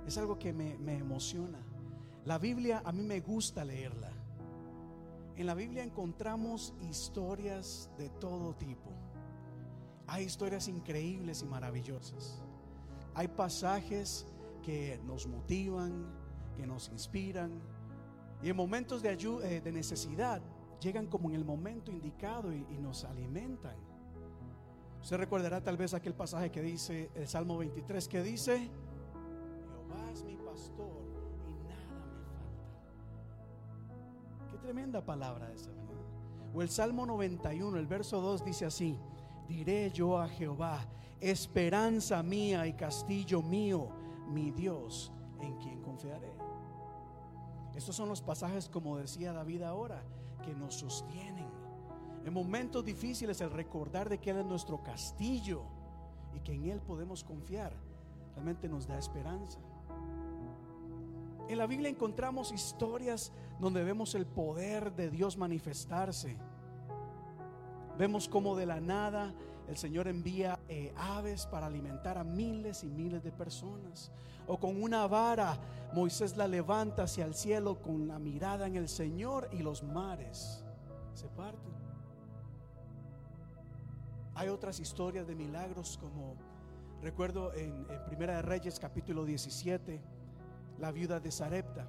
Es algo que me, me emociona. La Biblia a mí me gusta leerla. En la Biblia encontramos historias de todo tipo. Hay historias increíbles y maravillosas. Hay pasajes que nos motivan, que nos inspiran. Y en momentos de, ayu- eh, de necesidad llegan como en el momento indicado y, y nos alimentan. Usted recordará tal vez aquel pasaje que dice, el Salmo 23, que dice, Jehová es mi pastor Tremenda palabra esa, ¿verdad? O el Salmo 91, el verso 2 dice así, diré yo a Jehová, esperanza mía y castillo mío, mi Dios, en quien confiaré. Estos son los pasajes, como decía David ahora, que nos sostienen. En momentos difíciles el recordar de que Él es nuestro castillo y que en Él podemos confiar, realmente nos da esperanza. En la Biblia encontramos historias donde vemos el poder de Dios manifestarse. Vemos como de la nada el Señor envía eh, aves para alimentar a miles y miles de personas. O con una vara Moisés la levanta hacia el cielo con la mirada en el Señor y los mares se parten. Hay otras historias de milagros como recuerdo en, en Primera de Reyes capítulo 17, la viuda de Sarepta,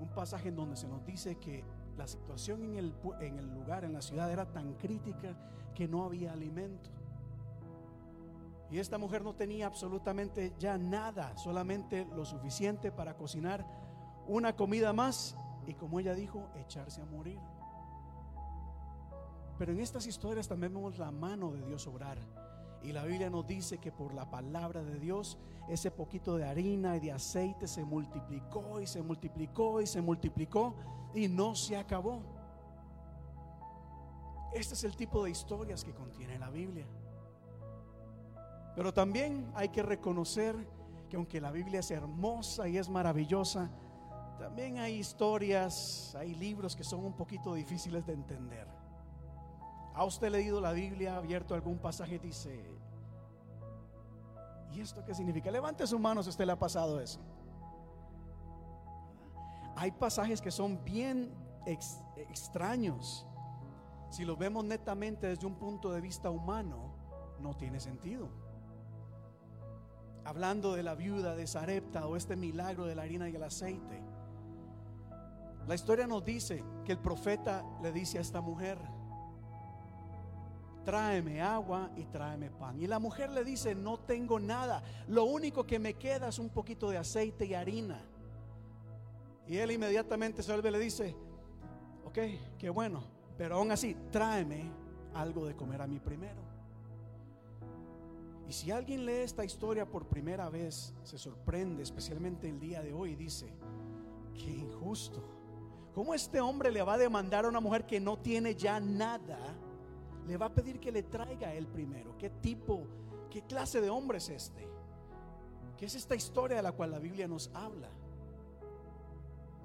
un pasaje en donde se nos dice que la situación en el, en el lugar, en la ciudad, era tan crítica que no había alimento. Y esta mujer no tenía absolutamente ya nada, solamente lo suficiente para cocinar una comida más y como ella dijo, echarse a morir. Pero en estas historias también vemos la mano de Dios obrar. Y la Biblia nos dice que por la palabra de Dios, ese poquito de harina y de aceite se multiplicó y se multiplicó y se multiplicó y no se acabó. Este es el tipo de historias que contiene la Biblia. Pero también hay que reconocer que aunque la Biblia es hermosa y es maravillosa, también hay historias, hay libros que son un poquito difíciles de entender. ¿Ha usted leído la Biblia, abierto algún pasaje dice, ¿y esto qué significa? Levante su mano si usted le ha pasado eso. Hay pasajes que son bien ex- extraños. Si los vemos netamente desde un punto de vista humano, no tiene sentido. Hablando de la viuda de Sarepta o este milagro de la harina y el aceite. La historia nos dice que el profeta le dice a esta mujer, tráeme agua y tráeme pan. Y la mujer le dice, no tengo nada, lo único que me queda es un poquito de aceite y harina. Y él inmediatamente se vuelve y le dice, ok, qué bueno, pero aún así, tráeme algo de comer a mí primero. Y si alguien lee esta historia por primera vez, se sorprende, especialmente el día de hoy, y dice, qué injusto. ¿Cómo este hombre le va a demandar a una mujer que no tiene ya nada? Le va a pedir que le traiga a él primero. ¿Qué tipo, qué clase de hombre es este? ¿Qué es esta historia de la cual la Biblia nos habla?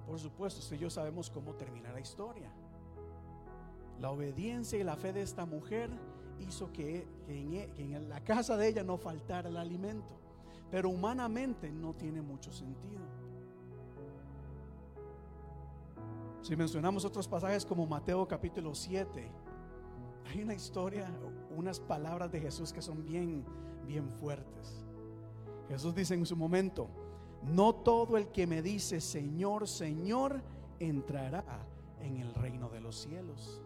Por supuesto, usted y yo sabemos cómo termina la historia. La obediencia y la fe de esta mujer hizo que en, e- que en la casa de ella no faltara el alimento. Pero humanamente no tiene mucho sentido. Si mencionamos otros pasajes como Mateo capítulo 7, hay una historia, unas palabras de Jesús que son bien, bien fuertes. Jesús dice en su momento, no todo el que me dice Señor, Señor, entrará en el reino de los cielos.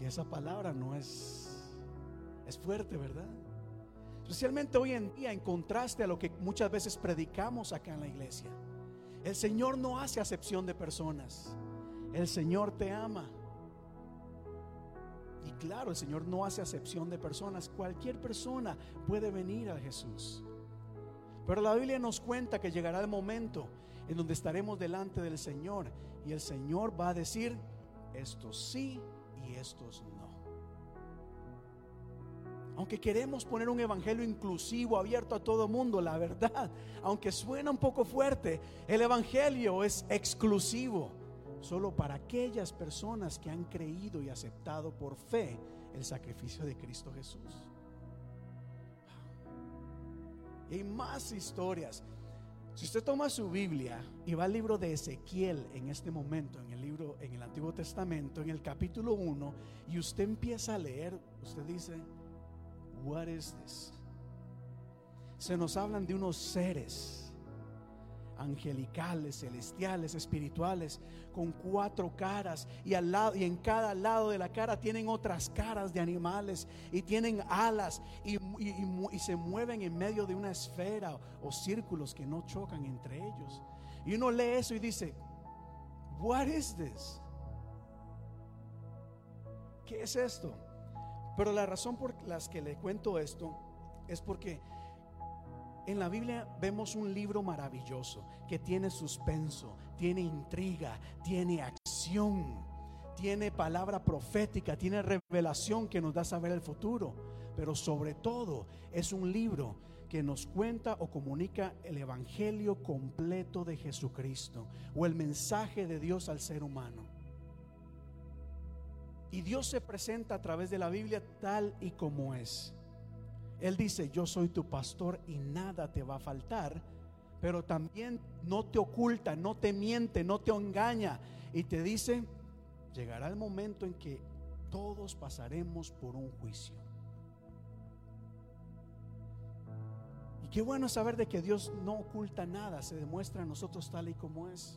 Y esa palabra no es, es fuerte, ¿verdad? Especialmente hoy en día, en contraste a lo que muchas veces predicamos acá en la iglesia. El Señor no hace acepción de personas. El Señor te ama. Y claro, el Señor no hace acepción de personas. Cualquier persona puede venir a Jesús. Pero la Biblia nos cuenta que llegará el momento en donde estaremos delante del Señor y el Señor va a decir, estos sí y estos no. Aunque queremos poner un evangelio inclusivo, abierto a todo mundo, la verdad, aunque suena un poco fuerte, el evangelio es exclusivo solo para aquellas personas que han creído y aceptado por fe el sacrificio de Cristo Jesús. Y hay más historias. Si usted toma su Biblia y va al libro de Ezequiel en este momento, en el libro, en el Antiguo Testamento, en el capítulo 1, y usted empieza a leer, usted dice, What is this? Se nos hablan de unos seres angelicales, celestiales, espirituales, con cuatro caras y al lado y en cada lado de la cara tienen otras caras de animales y tienen alas y, y- y se mueven en medio de una esfera o círculos que no chocan entre ellos. Y uno lee eso y dice, What is this? ¿Qué es esto? Pero la razón por las que le cuento esto es porque en la Biblia vemos un libro maravilloso que tiene suspenso, tiene intriga, tiene acción, tiene palabra profética, tiene revelación que nos da saber el futuro. Pero sobre todo es un libro que nos cuenta o comunica el evangelio completo de Jesucristo o el mensaje de Dios al ser humano. Y Dios se presenta a través de la Biblia tal y como es. Él dice, yo soy tu pastor y nada te va a faltar, pero también no te oculta, no te miente, no te engaña. Y te dice, llegará el momento en que todos pasaremos por un juicio. Y qué bueno saber de que Dios no oculta nada, se demuestra a nosotros tal y como es.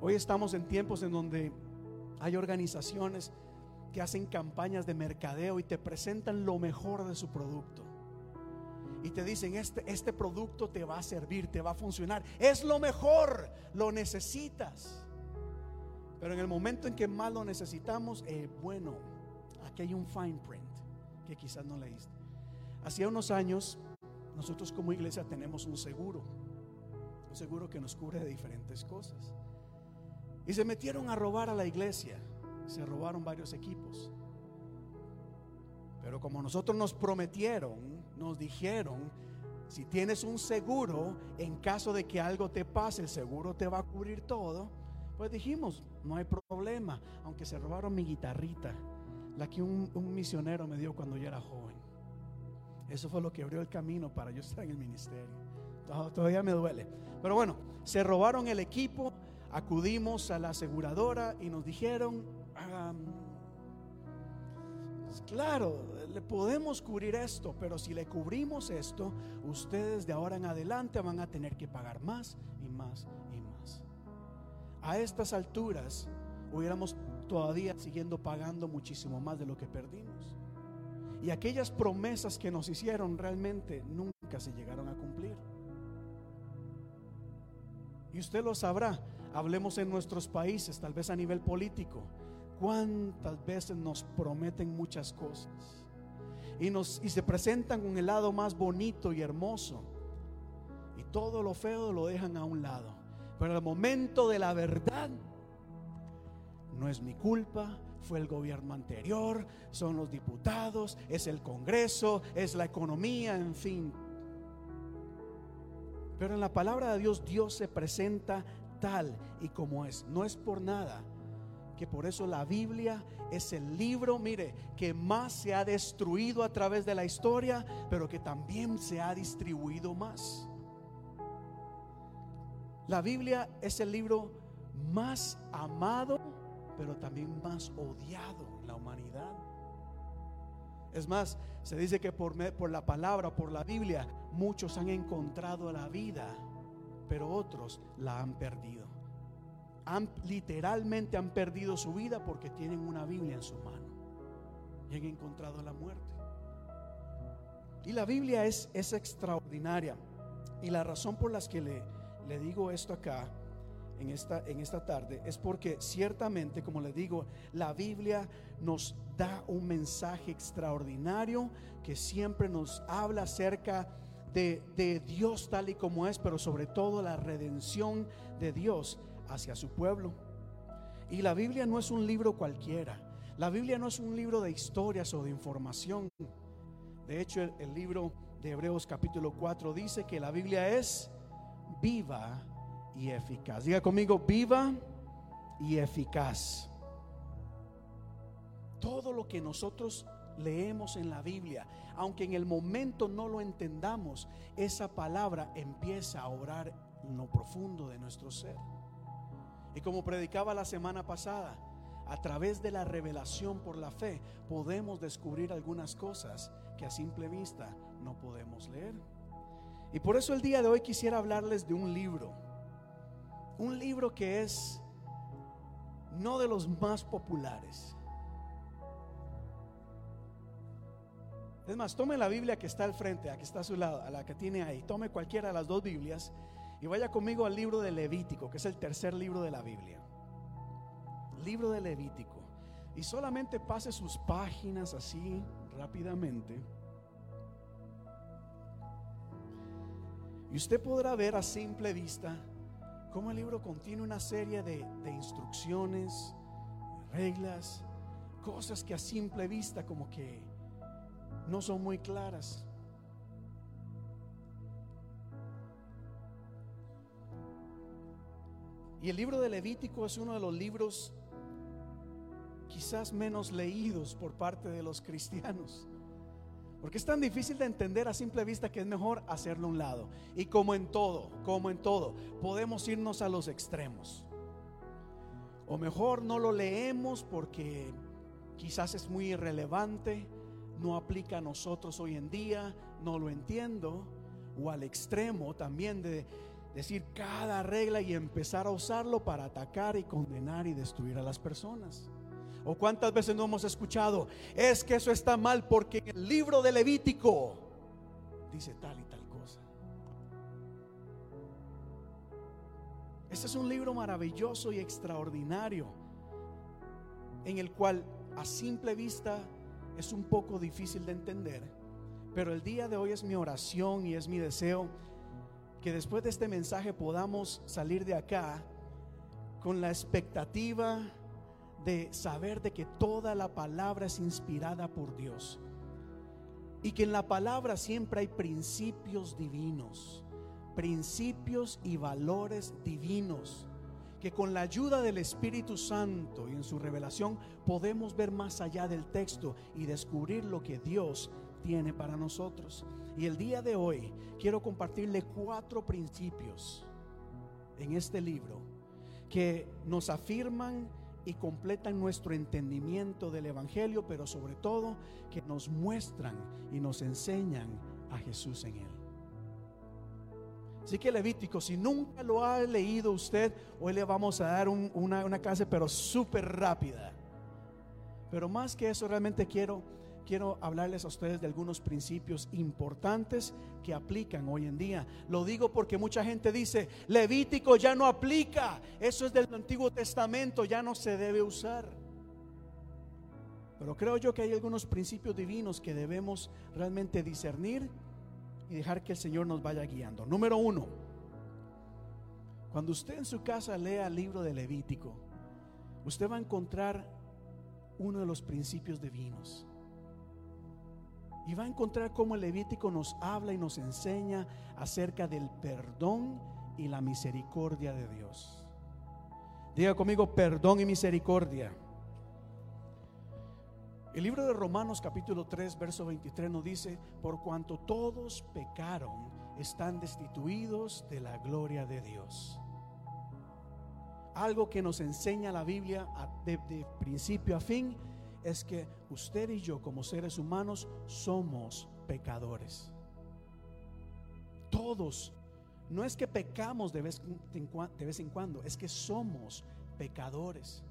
Hoy estamos en tiempos en donde hay organizaciones que hacen campañas de mercadeo y te presentan lo mejor de su producto. Y te dicen, este, este producto te va a servir, te va a funcionar. Es lo mejor, lo necesitas. Pero en el momento en que más lo necesitamos, eh, bueno, aquí hay un fine print que quizás no leíste. Hacía unos años, nosotros como iglesia tenemos un seguro, un seguro que nos cubre de diferentes cosas. Y se metieron a robar a la iglesia se robaron varios equipos. Pero como nosotros nos prometieron, nos dijeron, si tienes un seguro, en caso de que algo te pase, el seguro te va a cubrir todo. Pues dijimos, no hay problema, aunque se robaron mi guitarrita, la que un, misionero me dio cuando yo era joven. Eso fue lo que abrió el camino para yo estar en el ministerio. To- Todavía me duele. Pero bueno, se robaron el equipo, acudimos a la aseguradora y nos dijeron, "Am, pues claro, le podemos cubrir esto, pero si le cubrimos esto, ustedes de ahora en adelante van a tener que pagar más y más y más. A estas alturas hubiéramos todavía siguiendo pagando muchísimo más de lo que perdimos. Y aquellas promesas que nos hicieron realmente nunca se llegaron a cumplir. Y usted lo sabrá. Hablemos en nuestros países, tal vez a nivel político. ¿Cuántas veces nos prometen muchas cosas? Y, nos, y se presentan con el lado más bonito y hermoso. Y todo lo feo lo dejan a un lado. Pero el momento de la verdad, no es mi culpa, fue el gobierno anterior, son los diputados, es el Congreso, es la economía, en fin. Pero en la palabra de Dios, Dios se presenta tal y como es. No es por nada que por eso la Biblia es el libro, mire, que más se ha destruido a través de la historia, pero que también se ha distribuido más. La Biblia es el libro más amado, pero también más odiado en la humanidad. Es más, se dice que por, por la palabra, por la Biblia, muchos han encontrado la vida, pero otros la han perdido. Literalmente han perdido su vida porque tienen una Biblia en su mano y han encontrado la muerte. Y la Biblia es, es extraordinaria. Y la razón por las que le, le digo esto acá en esta, en esta tarde es porque ciertamente, como le digo, la Biblia nos da un mensaje extraordinario que siempre nos habla acerca de, de Dios tal y como es, pero sobre todo la redención de Dios hacia su pueblo. Y la Biblia no es un libro cualquiera. La Biblia no es un libro de historias o de información. De hecho, el, libro de Hebreos capítulo 4 dice que la Biblia es viva y eficaz. Diga conmigo, viva y eficaz. Todo lo que nosotros leemos en la Biblia, aunque en el momento no lo entendamos, esa palabra empieza a obrar en lo profundo de nuestro ser. Y como predicaba la semana pasada, a través de la revelación por la fe podemos descubrir algunas cosas que a simple vista no podemos leer. Y por eso el día de hoy quisiera hablarles de un libro. Un libro que es no de los más populares. Es más, tome la Biblia que está al frente, a que está a su lado, a la que tiene ahí. Tome cualquiera de las dos Biblias y vaya conmigo al libro de Levítico, que es el tercer libro de la Biblia. Libro de Levítico. Y solamente pase sus páginas así rápidamente. Y usted podrá ver a simple vista cómo el libro contiene una serie de, de instrucciones, reglas, cosas que a simple vista como que no son muy claras. Y el libro de Levítico es uno de los libros quizás menos leídos por parte de los cristianos. Porque es tan difícil de entender a simple vista que es mejor hacerlo a un lado. Y como en todo, como en todo, podemos irnos a los extremos. O mejor no lo leemos porque quizás es muy irrelevante, no aplica a nosotros hoy en día, no lo entiendo. O al extremo también de decir cada regla y empezar a usarlo para atacar y condenar y destruir a las personas. O cuántas veces no hemos escuchado, es que eso está mal porque en el libro de Levítico dice tal y tal cosa. Este es un libro maravilloso y extraordinario en el cual a simple vista es un poco difícil de entender, pero el día de hoy es mi oración y es mi deseo que después de este mensaje podamos salir de acá con la expectativa de saber de que toda la palabra es inspirada por Dios y que en la palabra siempre hay principios divinos, principios y valores divinos, que con la ayuda del Espíritu Santo y en su revelación podemos ver más allá del texto y descubrir lo que Dios tiene para nosotros. Y el día de hoy quiero compartirle cuatro principios en este libro que nos afirman y completan nuestro entendimiento del Evangelio, pero sobre todo que nos muestran y nos enseñan a Jesús en él. Así que Levítico, si nunca lo ha leído usted, hoy le vamos a dar un- una, una clase, pero súper rápida. Pero más que eso, realmente quiero, quiero hablarles a ustedes de algunos principios importantes que aplican hoy en día. Lo digo porque mucha gente dice, Levítico ya no aplica, eso es del Antiguo Testamento, ya no se debe usar. Pero creo yo que hay algunos principios divinos que debemos realmente discernir y dejar que el Señor nos vaya guiando. Número uno, cuando usted en su casa lea el libro de Levítico, usted va a encontrar uno de los principios divinos. Y va a encontrar cómo el Levítico nos habla y nos enseña acerca del perdón y la misericordia de Dios. Diga conmigo, perdón y misericordia. El libro de Romanos capítulo 3, verso 23 nos dice, por cuanto todos pecaron, están destituidos de la gloria de Dios. Algo que nos enseña la Biblia de, de principio a fin es que usted y yo como seres humanos somos pecadores. Todos. No es que pecamos de vez de vez en cuando, es que somos pecadores.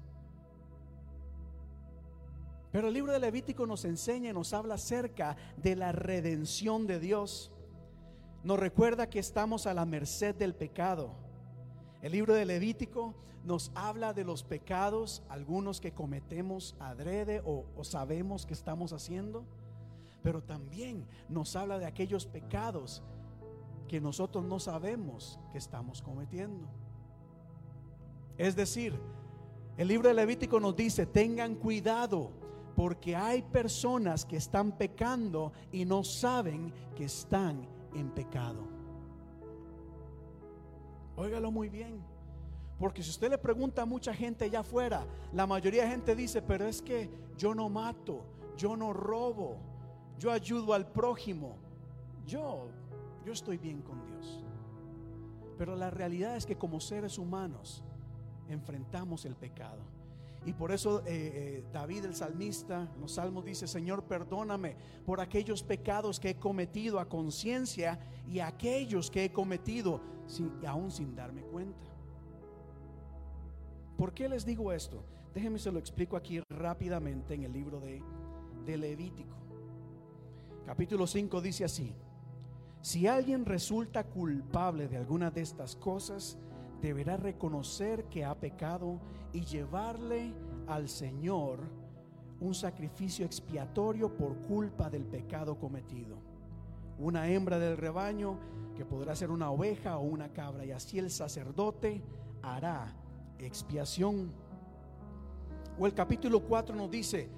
Pero el libro de Levítico nos enseña y nos habla acerca de la redención de Dios. Nos recuerda que estamos a la merced del pecado. El libro de Levítico nos habla de los pecados, algunos que cometemos adrede o, o sabemos que estamos haciendo, pero también nos habla de aquellos pecados que nosotros no sabemos que estamos cometiendo. Es decir, el libro de Levítico nos dice, tengan cuidado, porque hay personas que están pecando y no saben que están en pecado. Óigalo muy bien. Porque si usted le pregunta a mucha gente allá afuera, la mayoría de gente dice, pero es que yo no mato, yo no robo, yo ayudo al prójimo, yo, yo estoy bien con Dios. Pero la realidad es que como seres humanos enfrentamos el pecado. Y por eso eh, eh, David el salmista en los salmos dice, Señor, perdóname por aquellos pecados que he cometido a conciencia y aquellos que he cometido sin, aún sin darme cuenta. ¿Por qué les digo esto? Déjenme se lo explico aquí rápidamente en el libro de, de Levítico. Capítulo 5 dice así, si alguien resulta culpable de alguna de estas cosas, deberá reconocer que ha pecado y llevarle al Señor un sacrificio expiatorio por culpa del pecado cometido. Una hembra del rebaño que podrá ser una oveja o una cabra y así el sacerdote hará expiación. O el capítulo 4 nos dice,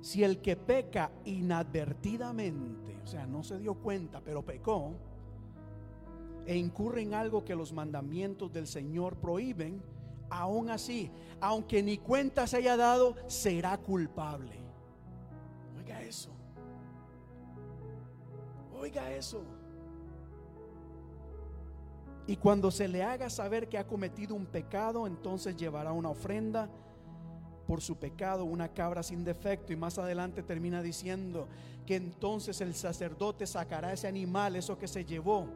si el que peca inadvertidamente, o sea, no se dio cuenta, pero pecó, e incurre en algo que los mandamientos del Señor prohíben, aún así, aunque ni cuenta se haya dado, será culpable. Oiga eso. Oiga eso. Y cuando se le haga saber que ha cometido un pecado, entonces llevará una ofrenda por su pecado, una cabra sin defecto. Y más adelante termina diciendo que entonces el sacerdote sacará ese animal, eso que se llevó,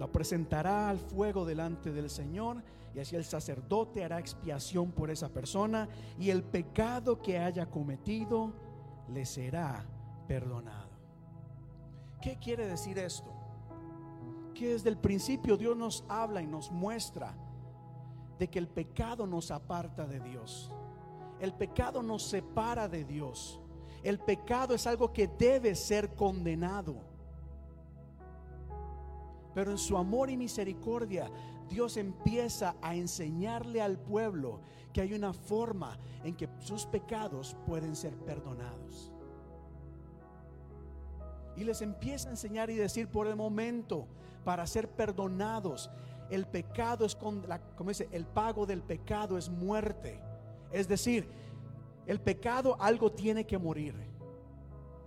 lo presentará al fuego delante del Señor y así el sacerdote hará expiación por esa persona y el pecado que haya cometido le será perdonado. ¿Qué quiere decir esto? Que desde el principio Dios nos habla y nos muestra de que el pecado nos aparta de Dios. El pecado nos separa de Dios. El pecado es algo que debe ser condenado. Pero en su amor y misericordia, Dios empieza a enseñarle al pueblo que hay una forma en que sus pecados pueden ser perdonados. Y les empieza a enseñar y decir por el momento, para ser perdonados, el pecado es con la, como dice, el pago del pecado es muerte. Es decir, el pecado algo tiene que morir.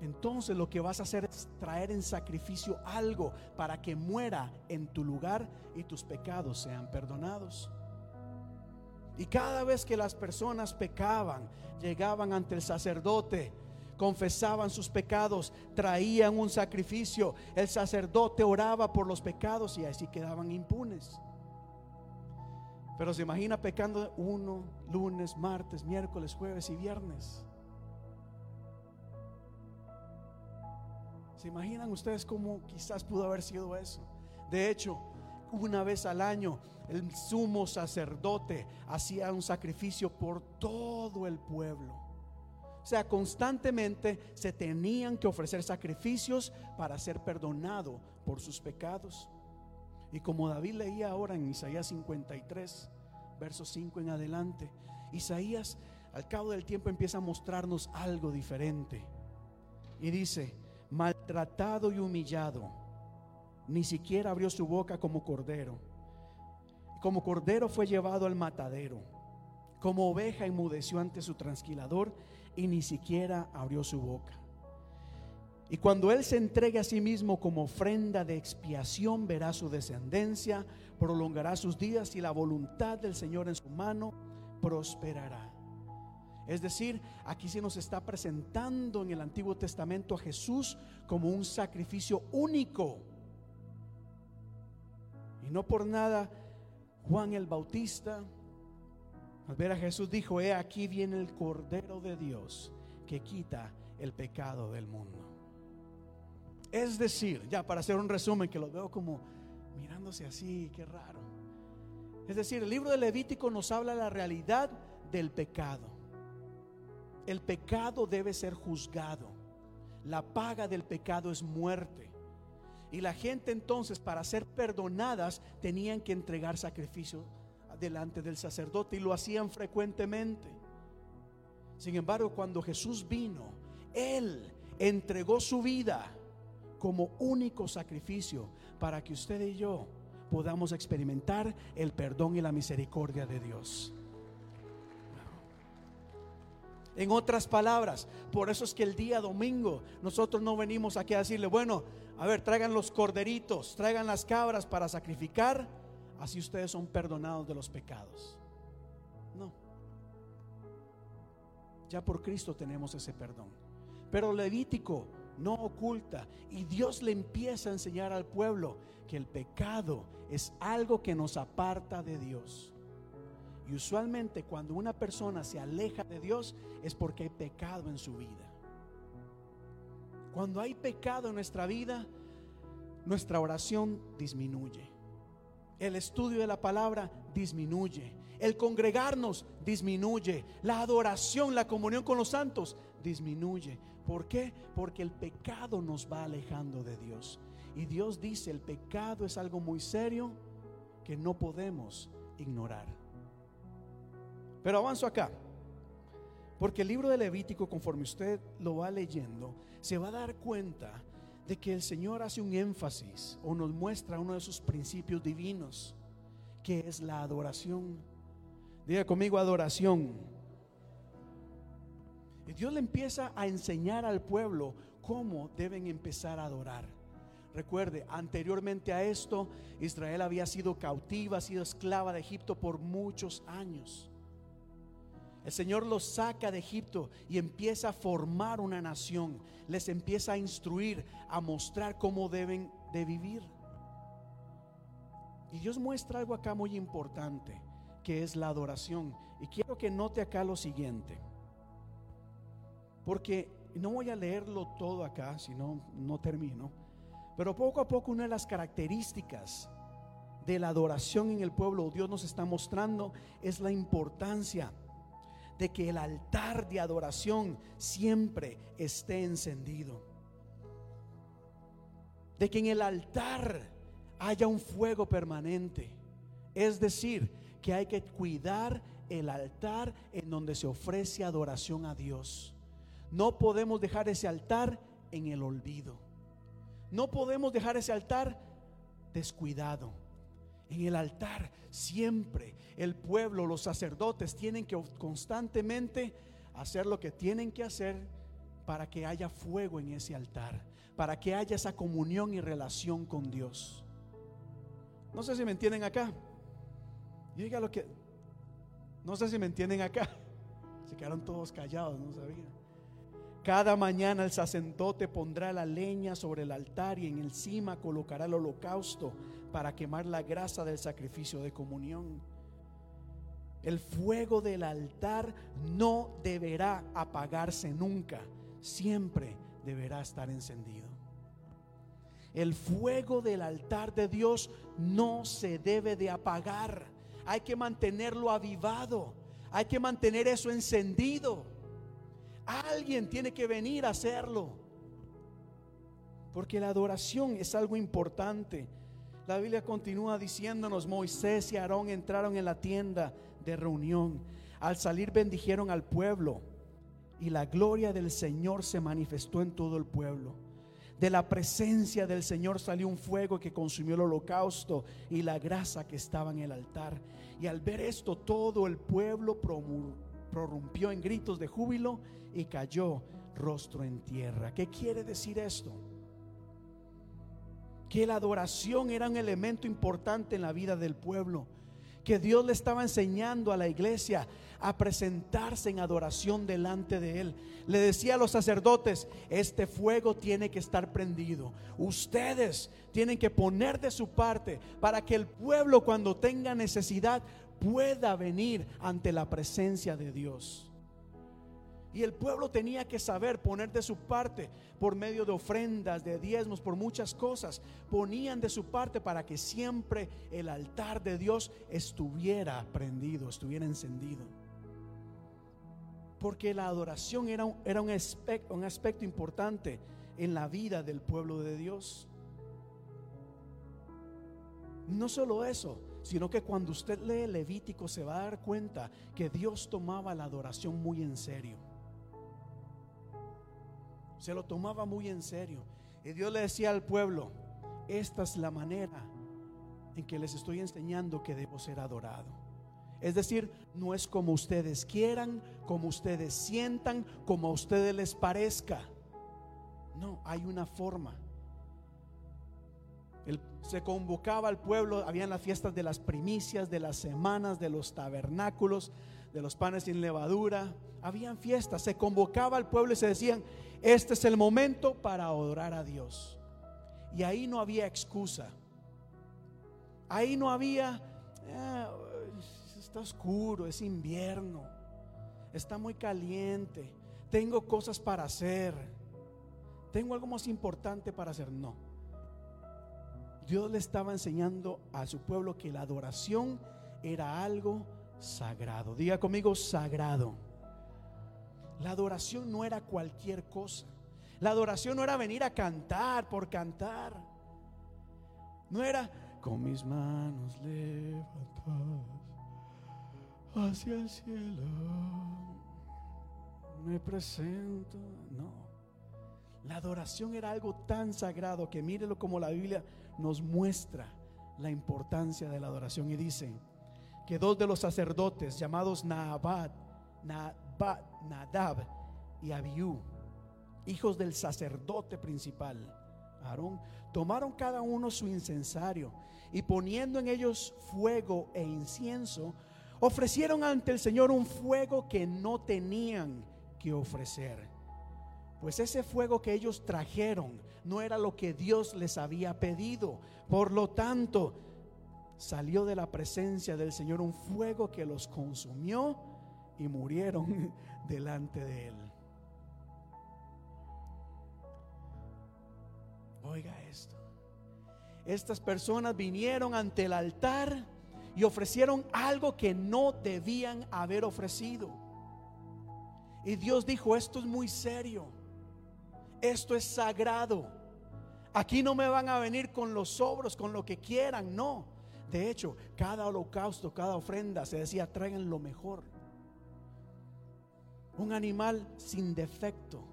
Entonces lo que vas a hacer es traer en sacrificio algo para que muera en tu lugar y tus pecados sean perdonados. Y cada vez que las personas pecaban, llegaban ante el sacerdote, confesaban sus pecados, traían un sacrificio, el sacerdote oraba por los pecados y así quedaban impunes. Pero se imagina pecando uno, lunes, martes, miércoles, jueves y viernes. ¿Se imaginan ustedes cómo quizás pudo haber sido eso? De hecho, una vez al año el sumo sacerdote hacía un sacrificio por todo el pueblo. O sea, constantemente se tenían que ofrecer sacrificios para ser perdonado por sus pecados. Y como David leía ahora en Isaías 53, verso 5 en adelante, Isaías al cabo del tiempo empieza a mostrarnos algo diferente. Y dice, maltratado y humillado, ni siquiera abrió su boca como cordero. Como cordero fue llevado al matadero. Como oveja enmudeció ante su transquilador y ni siquiera abrió su boca. Y cuando Él se entregue a sí mismo como ofrenda de expiación, verá su descendencia, prolongará sus días y la voluntad del Señor en su mano prosperará. Es decir, aquí se nos está presentando en el Antiguo Testamento a Jesús como un sacrificio único. Y no por nada Juan el Bautista, al ver a Jesús, dijo, he aquí viene el Cordero de Dios que quita el pecado del mundo. Es decir, ya para hacer un resumen, que lo veo como mirándose así, qué raro. Es decir, el libro de Levítico nos habla de la realidad del pecado. El pecado debe ser juzgado. La paga del pecado es muerte. Y la gente entonces para ser perdonadas tenían que entregar sacrificio delante del sacerdote y lo hacían frecuentemente. Sin embargo, cuando Jesús vino, Él entregó su vida como único sacrificio para que usted y yo podamos experimentar el perdón y la misericordia de Dios. En otras palabras, por eso es que el día domingo nosotros no venimos aquí a decirle, bueno, a ver, traigan los corderitos, traigan las cabras para sacrificar, así ustedes son perdonados de los pecados. No. Ya por Cristo tenemos ese perdón. Pero Levítico no oculta y Dios le empieza a enseñar al pueblo que el pecado es algo que nos aparta de Dios. Y usualmente cuando una persona se aleja de Dios es porque hay pecado en su vida. Cuando hay pecado en nuestra vida, nuestra oración disminuye. El estudio de la palabra disminuye. El congregarnos disminuye. La adoración, la comunión con los santos disminuye. ¿Por qué? Porque el pecado nos va alejando de Dios. Y Dios dice, el pecado es algo muy serio que no podemos ignorar. Pero avanzo acá. Porque el libro de Levítico, conforme usted lo va leyendo, se va a dar cuenta de que el Señor hace un énfasis o nos muestra uno de sus principios divinos, que es la adoración. Diga conmigo adoración. Y Dios le empieza a enseñar al pueblo cómo deben empezar a adorar. Recuerde, anteriormente a esto, Israel había sido cautiva, sido esclava de Egipto por muchos años. El Señor los saca de Egipto y empieza a formar una nación. Les empieza a instruir, a mostrar cómo deben de vivir. Y Dios muestra algo acá muy importante, que es la adoración. Y quiero que note acá lo siguiente. Porque no voy a leerlo todo acá, si no, no termino. Pero poco a poco una de las características de la adoración en el pueblo, Dios nos está mostrando, es la importancia de que el altar de adoración siempre esté encendido. De que en el altar haya un fuego permanente. Es decir, que hay que cuidar el altar en donde se ofrece adoración a Dios. No podemos dejar ese altar en el olvido. No podemos dejar ese altar descuidado. En el altar siempre el pueblo, los sacerdotes tienen que constantemente hacer lo que tienen que hacer para que haya fuego en ese altar, para que haya esa comunión y relación con Dios. No sé si me entienden acá. Diga lo que no sé si me entienden acá. Se quedaron todos callados, no sabía. Cada mañana el sacerdote pondrá la leña sobre el altar y en encima colocará el holocausto para quemar la grasa del sacrificio de comunión. El fuego del altar no deberá apagarse nunca, siempre deberá estar encendido. El fuego del altar de Dios no se debe de apagar. Hay que mantenerlo avivado. Hay que mantener eso encendido. Alguien tiene que venir a hacerlo. Porque la adoración es algo importante. La Biblia continúa diciéndonos, Moisés y Aarón entraron en la tienda de reunión. Al salir bendijeron al pueblo y la gloria del Señor se manifestó en todo el pueblo. De la presencia del Señor salió un fuego que consumió el holocausto y la grasa que estaba en el altar. Y al ver esto, todo el pueblo prorrumpió en gritos de júbilo y cayó rostro en tierra. ¿Qué quiere decir esto? Que la adoración era un elemento importante en la vida del pueblo. Que Dios le estaba enseñando a la iglesia a presentarse en adoración delante de Él. Le decía a los sacerdotes, este fuego tiene que estar prendido. Ustedes tienen que poner de su parte para que el pueblo cuando tenga necesidad pueda venir ante la presencia de Dios. Y el pueblo tenía que saber poner de su parte por medio de ofrendas, de diezmos, por muchas cosas. Ponían de su parte para que siempre el altar de Dios estuviera prendido, estuviera encendido. Porque la adoración era un, era un aspecto, un aspecto importante en la vida del pueblo de Dios. No solo eso, sino que cuando usted lee Levítico se va a dar cuenta que Dios tomaba la adoración muy en serio. Se lo tomaba muy en serio. Y Dios le decía al pueblo, esta es la manera en que les estoy enseñando que debo ser adorado. Es decir, no es como ustedes quieran, como ustedes sientan, como a ustedes les parezca. No, hay una forma. Se convocaba al pueblo, habían las fiestas de las primicias, de las semanas, de los tabernáculos, de los panes sin levadura. Habían fiestas, se convocaba al pueblo y se decían, este es el momento para adorar a Dios. Y ahí no había excusa. Ahí no había, "Ah, está oscuro, es invierno, está muy caliente, tengo cosas para hacer, tengo algo más importante para hacer. No. Dios le estaba enseñando a su pueblo que la adoración era algo sagrado. Diga conmigo, sagrado. La adoración no era cualquier cosa. La adoración no era venir a cantar por cantar. No era con mis manos levantadas hacia el cielo. Me presento. No. La adoración era algo tan sagrado que mírelo como la Biblia nos muestra la importancia de la adoración y dice que dos de los sacerdotes llamados Naabat, Nabat, Nadab y Abiú, hijos del sacerdote principal, Aarón, tomaron cada uno su incensario y poniendo en ellos fuego e incienso, ofrecieron ante el Señor un fuego que no tenían que ofrecer. Pues ese fuego que ellos trajeron no era lo que Dios les había pedido. Por lo tanto, salió de la presencia del Señor un fuego que los consumió y murieron delante de Él. Oiga esto. Estas personas vinieron ante el altar y ofrecieron algo que no debían haber ofrecido. Y Dios dijo, esto es muy serio. Esto es sagrado. Aquí no me van a venir con los sobros, con lo que quieran, no. De hecho, cada holocausto, cada ofrenda se decía, traigan lo mejor. Un animal sin defecto.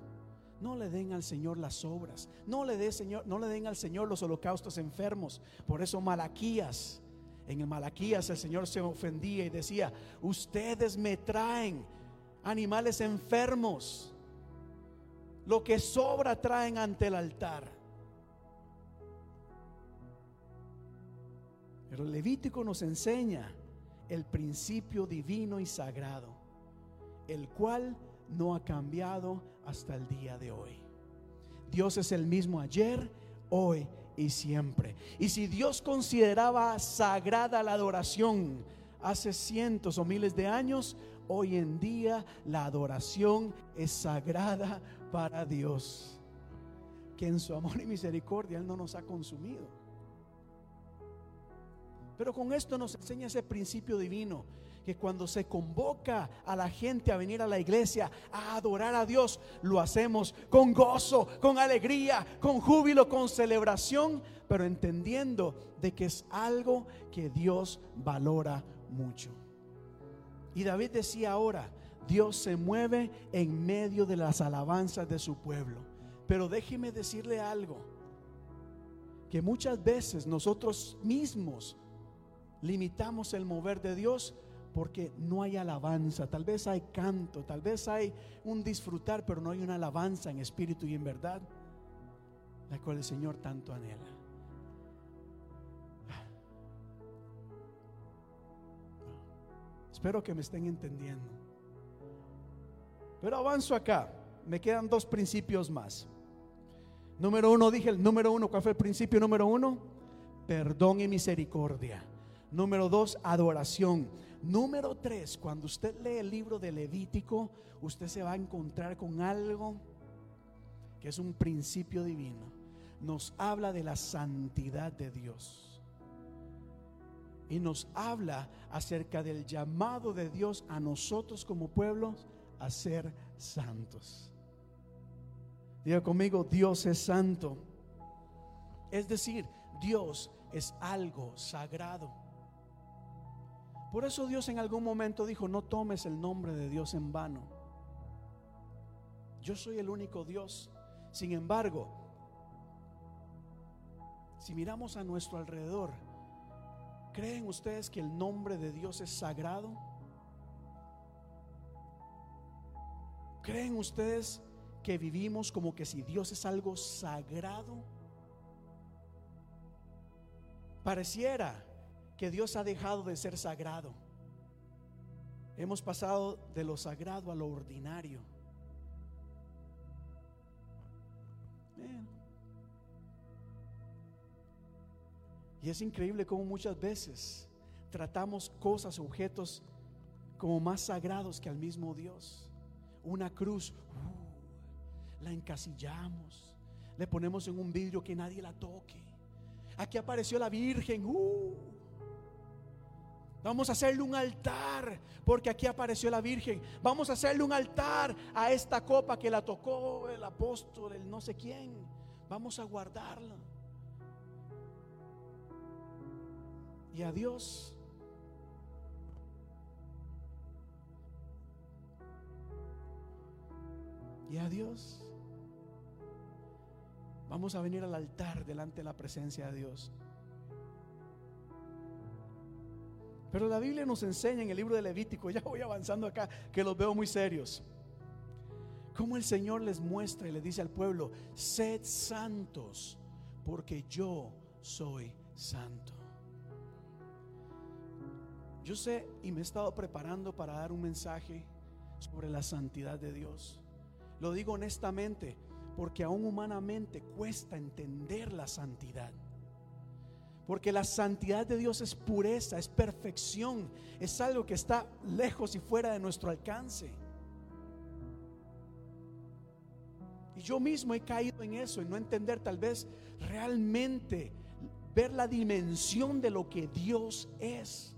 No le den al Señor las obras. No le, Señor, no le den al Señor los holocaustos enfermos. Por eso Malaquías, en el Malaquías el Señor se ofendía y decía, ustedes me traen animales enfermos. Lo que sobra traen ante el altar. Pero el Levítico nos enseña el principio divino y sagrado, el cual no ha cambiado hasta el día de hoy. Dios es el mismo ayer, hoy y siempre. Y si Dios consideraba sagrada la adoración hace cientos o miles de años, hoy en día la adoración es sagrada para Dios. que en su amor y misericordia Él no nos ha consumido. Pero con esto nos enseña ese principio divino, cuando se convoca a la gente a venir a la iglesia a adorar a Dios, lo hacemos con gozo, con alegría, con júbilo, con celebración, pero entendiendo de que es algo que Dios valora mucho. Y David decía ahora, Dios se mueve en medio de las alabanzas de su pueblo. Pero déjeme decirle algo, que muchas veces nosotros mismos limitamos el mover de Dios porque no hay alabanza, tal vez hay canto, tal vez hay un disfrutar, pero no hay una alabanza en espíritu y en verdad, la cual el Señor tanto anhela. Espero que me estén entendiendo. Pero avanzo acá. Me quedan dos principios más. Número uno, dije el número uno. ¿Cuál fue el principio número uno? Perdón y misericordia. Número dos, adoración. Número tres, cuando usted lee el libro de Levítico, usted se va a encontrar con algo que es un principio divino. Nos habla de la santidad de Dios. Y nos habla acerca del llamado de Dios a nosotros como pueblos a ser santos. Diga conmigo, Dios es santo. Es decir, Dios es algo sagrado. Por eso Dios en algún momento dijo, no tomes el nombre de Dios en vano. Yo soy el único Dios. Sin embargo, si miramos a nuestro alrededor, ¿creen ustedes que el nombre de Dios es sagrado? ¿Creen ustedes que vivimos como que si Dios es algo sagrado? Pareciera que Dios ha dejado de ser sagrado. Hemos pasado de lo sagrado a lo ordinario. Y es increíble cómo muchas veces tratamos cosas, objetos como más sagrados que al mismo Dios. Una cruz, uh, la encasillamos, le ponemos en un vidrio que nadie la toque. Aquí apareció la Virgen, uh, Vamos a hacerle un altar, porque aquí apareció la Virgen. Vamos a hacerle un altar a esta copa que la tocó el apóstol, el no sé quién. Vamos a guardarla. Y a Dios. Y a Dios. Vamos a venir al altar delante de la presencia de Dios. Pero la Biblia nos enseña en el libro de Levítico, ya voy avanzando acá, que los veo muy serios. Como el Señor les muestra y le dice al pueblo, sed santos, porque yo soy santo. Yo sé y me he estado preparando para dar un mensaje sobre la santidad de Dios. Lo digo honestamente, porque aún humanamente cuesta entender la santidad. Porque la santidad de Dios es pureza, es perfección, es algo que está lejos y fuera de nuestro alcance. Y yo mismo he caído en eso, en no entender tal vez realmente, ver la dimensión de lo que Dios es.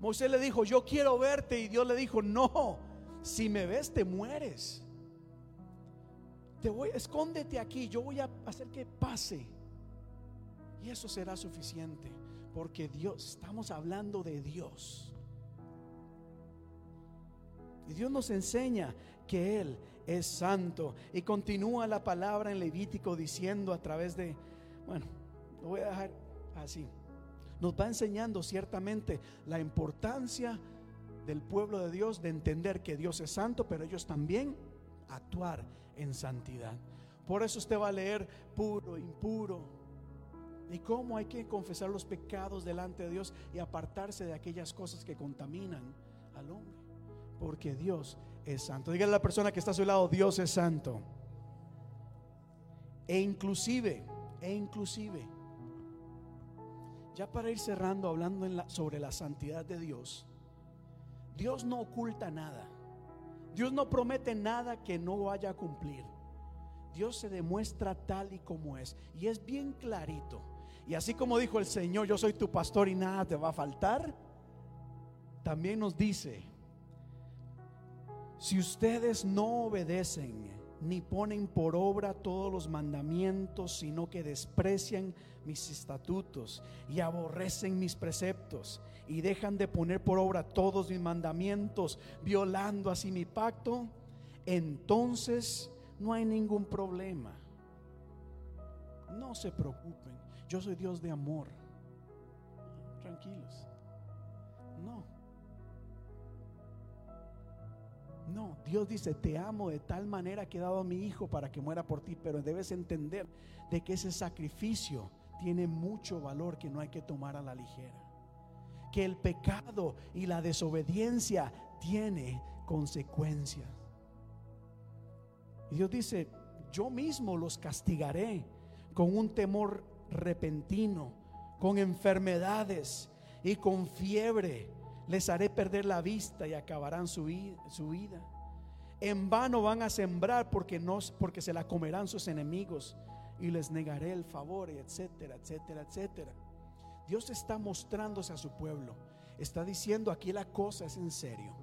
Moisés le dijo, yo quiero verte y Dios le dijo, no, si me ves te mueres. Te voy, escóndete aquí, yo voy a hacer que pase. Y eso será suficiente, porque Dios, estamos hablando de Dios. Y Dios nos enseña que Él es santo. Y continúa la palabra en Levítico diciendo a través de, bueno, lo voy a dejar así. Nos va enseñando ciertamente la importancia del pueblo de Dios de entender que Dios es santo, pero ellos también actuar en santidad. Por eso usted va a leer puro, impuro, y cómo hay que confesar los pecados delante de Dios y apartarse de aquellas cosas que contaminan al hombre. Porque Dios es santo. Dígale a la persona que está a su lado, Dios es santo. E inclusive, e inclusive, ya para ir cerrando hablando sobre la santidad de Dios, Dios no oculta nada. Dios no promete nada que no vaya a cumplir. Dios se demuestra tal y como es. Y es bien clarito. Y así como dijo el Señor, yo soy tu pastor y nada te va a faltar, también nos dice, si ustedes no obedecen ni ponen por obra todos los mandamientos, sino que desprecian mis estatutos y aborrecen mis preceptos y dejan de poner por obra todos mis mandamientos, violando así mi pacto, entonces no hay ningún problema. No se preocupen, yo soy Dios de amor. Tranquilos. No. No, Dios dice, te amo de tal manera que he dado a mi hijo para que muera por ti, pero debes entender de que ese sacrificio tiene mucho valor que no hay que tomar a la ligera. Que el pecado y la desobediencia tiene consecuencias. Y Dios dice, yo mismo los castigaré con un temor repentino, con enfermedades y con fiebre les haré perder la vista y acabarán su, su vida. En vano van a sembrar porque, no, porque se la comerán sus enemigos y les negaré el favor, etcétera, etcétera, etcétera. Dios está mostrándose a su pueblo. Está diciendo aquí la cosa es en serio.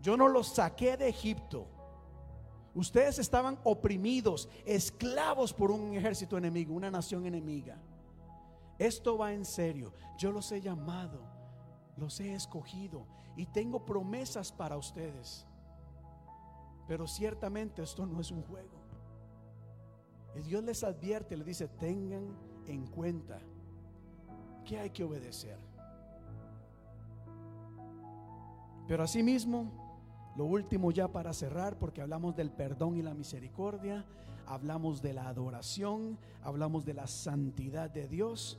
Yo no los saqué de Egipto. Ustedes estaban oprimidos, esclavos por un ejército enemigo, una nación enemiga. Esto va en serio. Yo los he llamado, los he escogido y tengo promesas para ustedes. Pero ciertamente esto no es un juego. Y Dios les advierte, les dice, tengan en cuenta que hay que obedecer. Pero asimismo, lo último ya para cerrar, porque hablamos del perdón y la misericordia, hablamos de la adoración, hablamos de la santidad de Dios,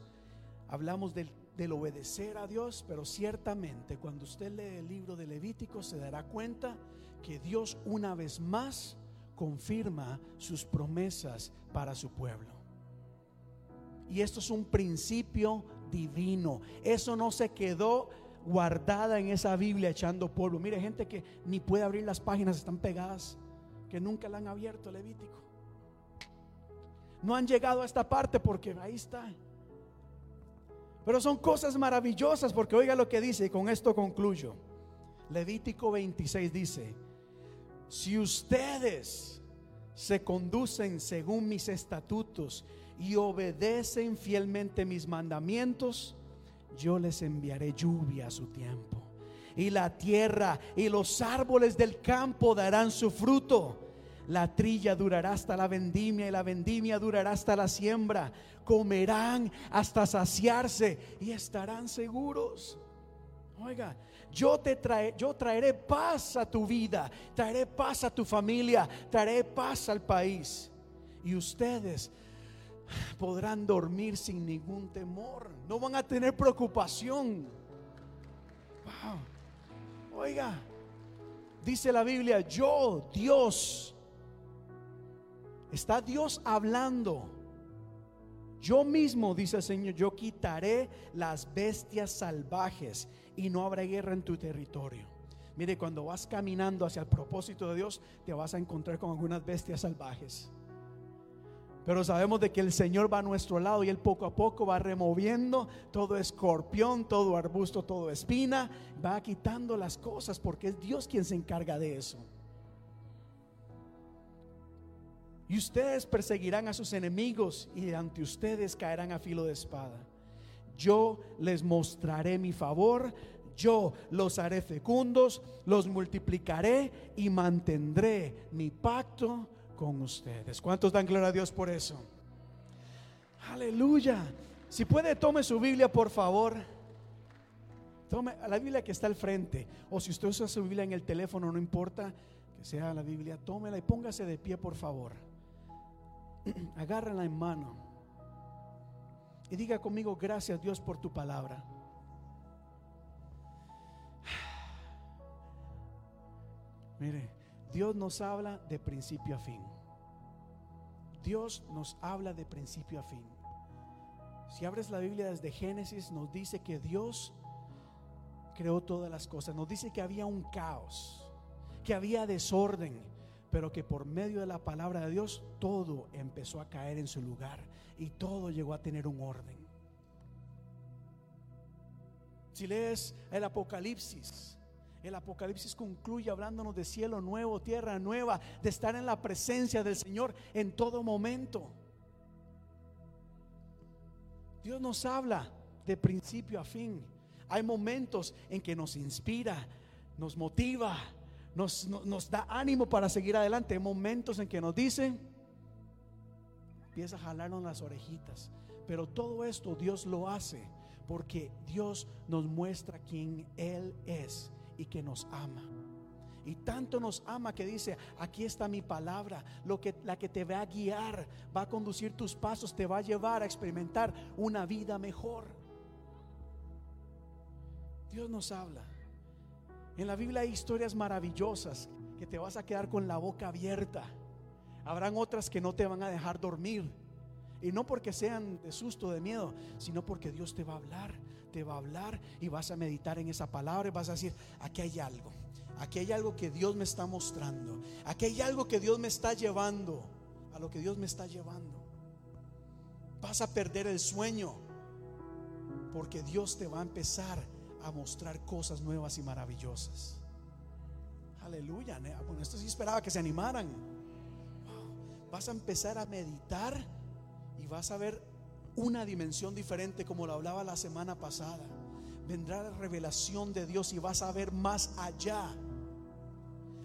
hablamos del, obedecer a Dios, pero ciertamente cuando usted lee el libro de Levítico se dará cuenta que Dios una vez más confirma sus promesas para su pueblo. Y esto es un principio divino. Eso no se quedó guardada en esa Biblia echando polvo. Mire, gente que ni puede abrir las páginas, están pegadas, que nunca la han abierto Levítico. No han llegado a esta parte porque ahí está. Pero son cosas maravillosas porque oiga lo que dice y con esto concluyo. Levítico 26 dice, si ustedes se conducen según mis estatutos y obedecen fielmente mis mandamientos, yo les enviaré lluvia a su tiempo. Y la tierra y los árboles del campo darán su fruto. La trilla durará hasta la vendimia y la vendimia durará hasta la siembra. Comerán hasta saciarse y estarán seguros. Oiga, yo te yo traeré paz a tu vida, traeré paz a tu familia, traeré paz al país. Y ustedes podrán dormir sin ningún temor. No van a tener preocupación. Wow. Oiga, dice la Biblia, yo, Dios, está Dios hablando. Yo mismo, dice el Señor, yo quitaré las bestias salvajes y no habrá guerra en tu territorio. Mire, cuando vas caminando hacia el propósito de Dios, te vas a encontrar con algunas bestias salvajes. Pero sabemos de que el Señor va a nuestro lado y Él poco a poco va removiendo todo escorpión, todo arbusto, todo espina, va quitando las cosas porque es Dios quien se encarga de eso. Y ustedes perseguirán a sus enemigos y ante ustedes caerán a filo de espada. Yo les mostraré mi favor, yo los haré fecundos, los multiplicaré y mantendré mi pacto con ustedes. ¿Cuántos dan gloria a Dios por eso? Aleluya. Si puede, tome su Biblia, por favor. Tome la Biblia que está al frente. O si usted usa su Biblia en el teléfono, no importa que sea la Biblia, tómela y póngase de pie, por favor. Agárrenla en mano. Y diga conmigo, gracias Dios por tu palabra. Mire, Dios nos habla de principio a fin. Dios nos habla de principio a fin. Si abres la Biblia desde Génesis, nos dice que Dios creó todas las cosas. Nos dice que había un caos, que había desorden, pero que por medio de la palabra de Dios todo empezó a caer en su lugar y todo llegó a tener un orden. Si lees el Apocalipsis, el Apocalipsis concluye hablándonos de cielo nuevo, tierra nueva, de estar en la presencia del Señor en todo momento. Dios nos habla de principio a fin. Hay momentos en que nos inspira, nos motiva, nos, no- nos da ánimo para seguir adelante. Hay momentos en que nos dice, empieza a jalarnos las orejitas. Pero todo esto Dios lo hace porque Dios nos muestra quién Él es y que nos ama. Y tanto nos ama que dice, aquí está mi palabra, lo que, la que te va a guiar, va a conducir tus pasos, te va a llevar a experimentar una vida mejor. Dios nos habla. En la Biblia hay historias maravillosas que te vas a quedar con la boca abierta. Habrán otras que no te van a dejar dormir. Y no porque sean de susto, de miedo, sino porque Dios te va a hablar, te va a hablar y vas a meditar en esa palabra y vas a decir, aquí hay algo, aquí hay algo que Dios me está mostrando, aquí hay algo que Dios me está llevando, a lo que Dios me está llevando. Vas a perder el sueño porque Dios te va a empezar a mostrar cosas nuevas y maravillosas. Aleluya. ne- Bueno, esto sí esperaba que se animaran. Vas a empezar a meditar y vas a ver una dimensión diferente como lo hablaba la semana pasada. Vendrá la revelación de Dios y vas a ver más allá.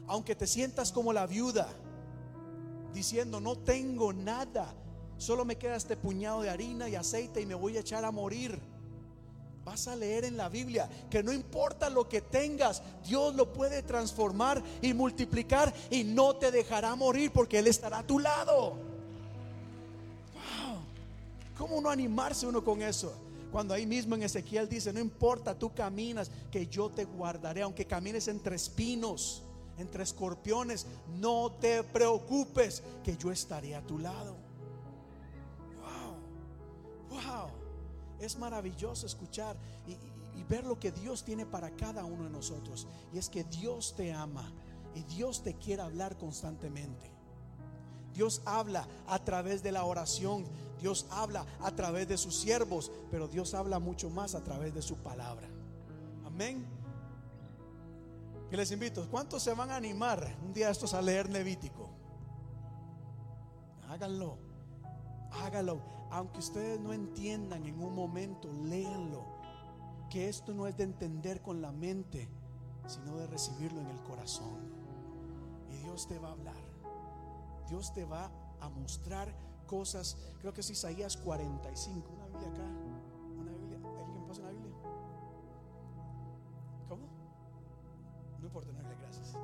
Aunque te sientas como la viuda, diciendo, no tengo nada, solo me queda este puñado de harina y aceite y me voy a echar a morir. Vas a leer en la Biblia que no importa lo que tengas, Dios lo puede transformar y multiplicar y no te dejará morir porque Él estará a tu lado. ¿Cómo no animarse uno con eso? Cuando ahí mismo en Ezequiel dice, no importa, tú caminas, que yo te guardaré, aunque camines entre espinos, entre escorpiones, no te preocupes, que yo estaré a tu lado. Wow, wow, es maravilloso escuchar y- y ver lo que Dios tiene para cada uno de nosotros. Y es que Dios te ama y Dios te quiere hablar constantemente. Dios habla a través de la oración, Dios habla a través de sus siervos, pero Dios habla mucho más a través de su palabra. Amén. Y les invito, ¿cuántos se van a animar un día estos a leer Levítico? Háganlo, háganlo. Aunque ustedes no entiendan en un momento, léanlo. Que esto no es de entender con la mente, sino de recibirlo en el corazón. Y Dios te va a hablar. Dios te va a mostrar cosas. Creo que es Isaías 45. Una Biblia acá. Una Biblia. ¿Alguien me pasa una Biblia? ¿Cómo? No importa, no gracias.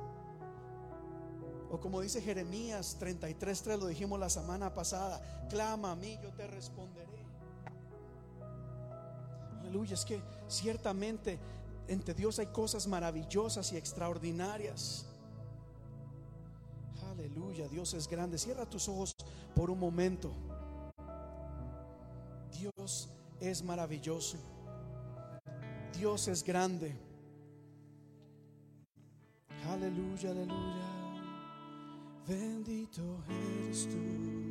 O como dice Jeremías 33:3, lo dijimos la semana pasada: clama a mí, yo te responderé. Aleluya, es que ciertamente entre Dios hay cosas maravillosas y extraordinarias. Dios es grande. Cierra tus ojos por un momento. Dios es maravilloso. Dios es grande. Aleluya, aleluya. Bendito eres tú.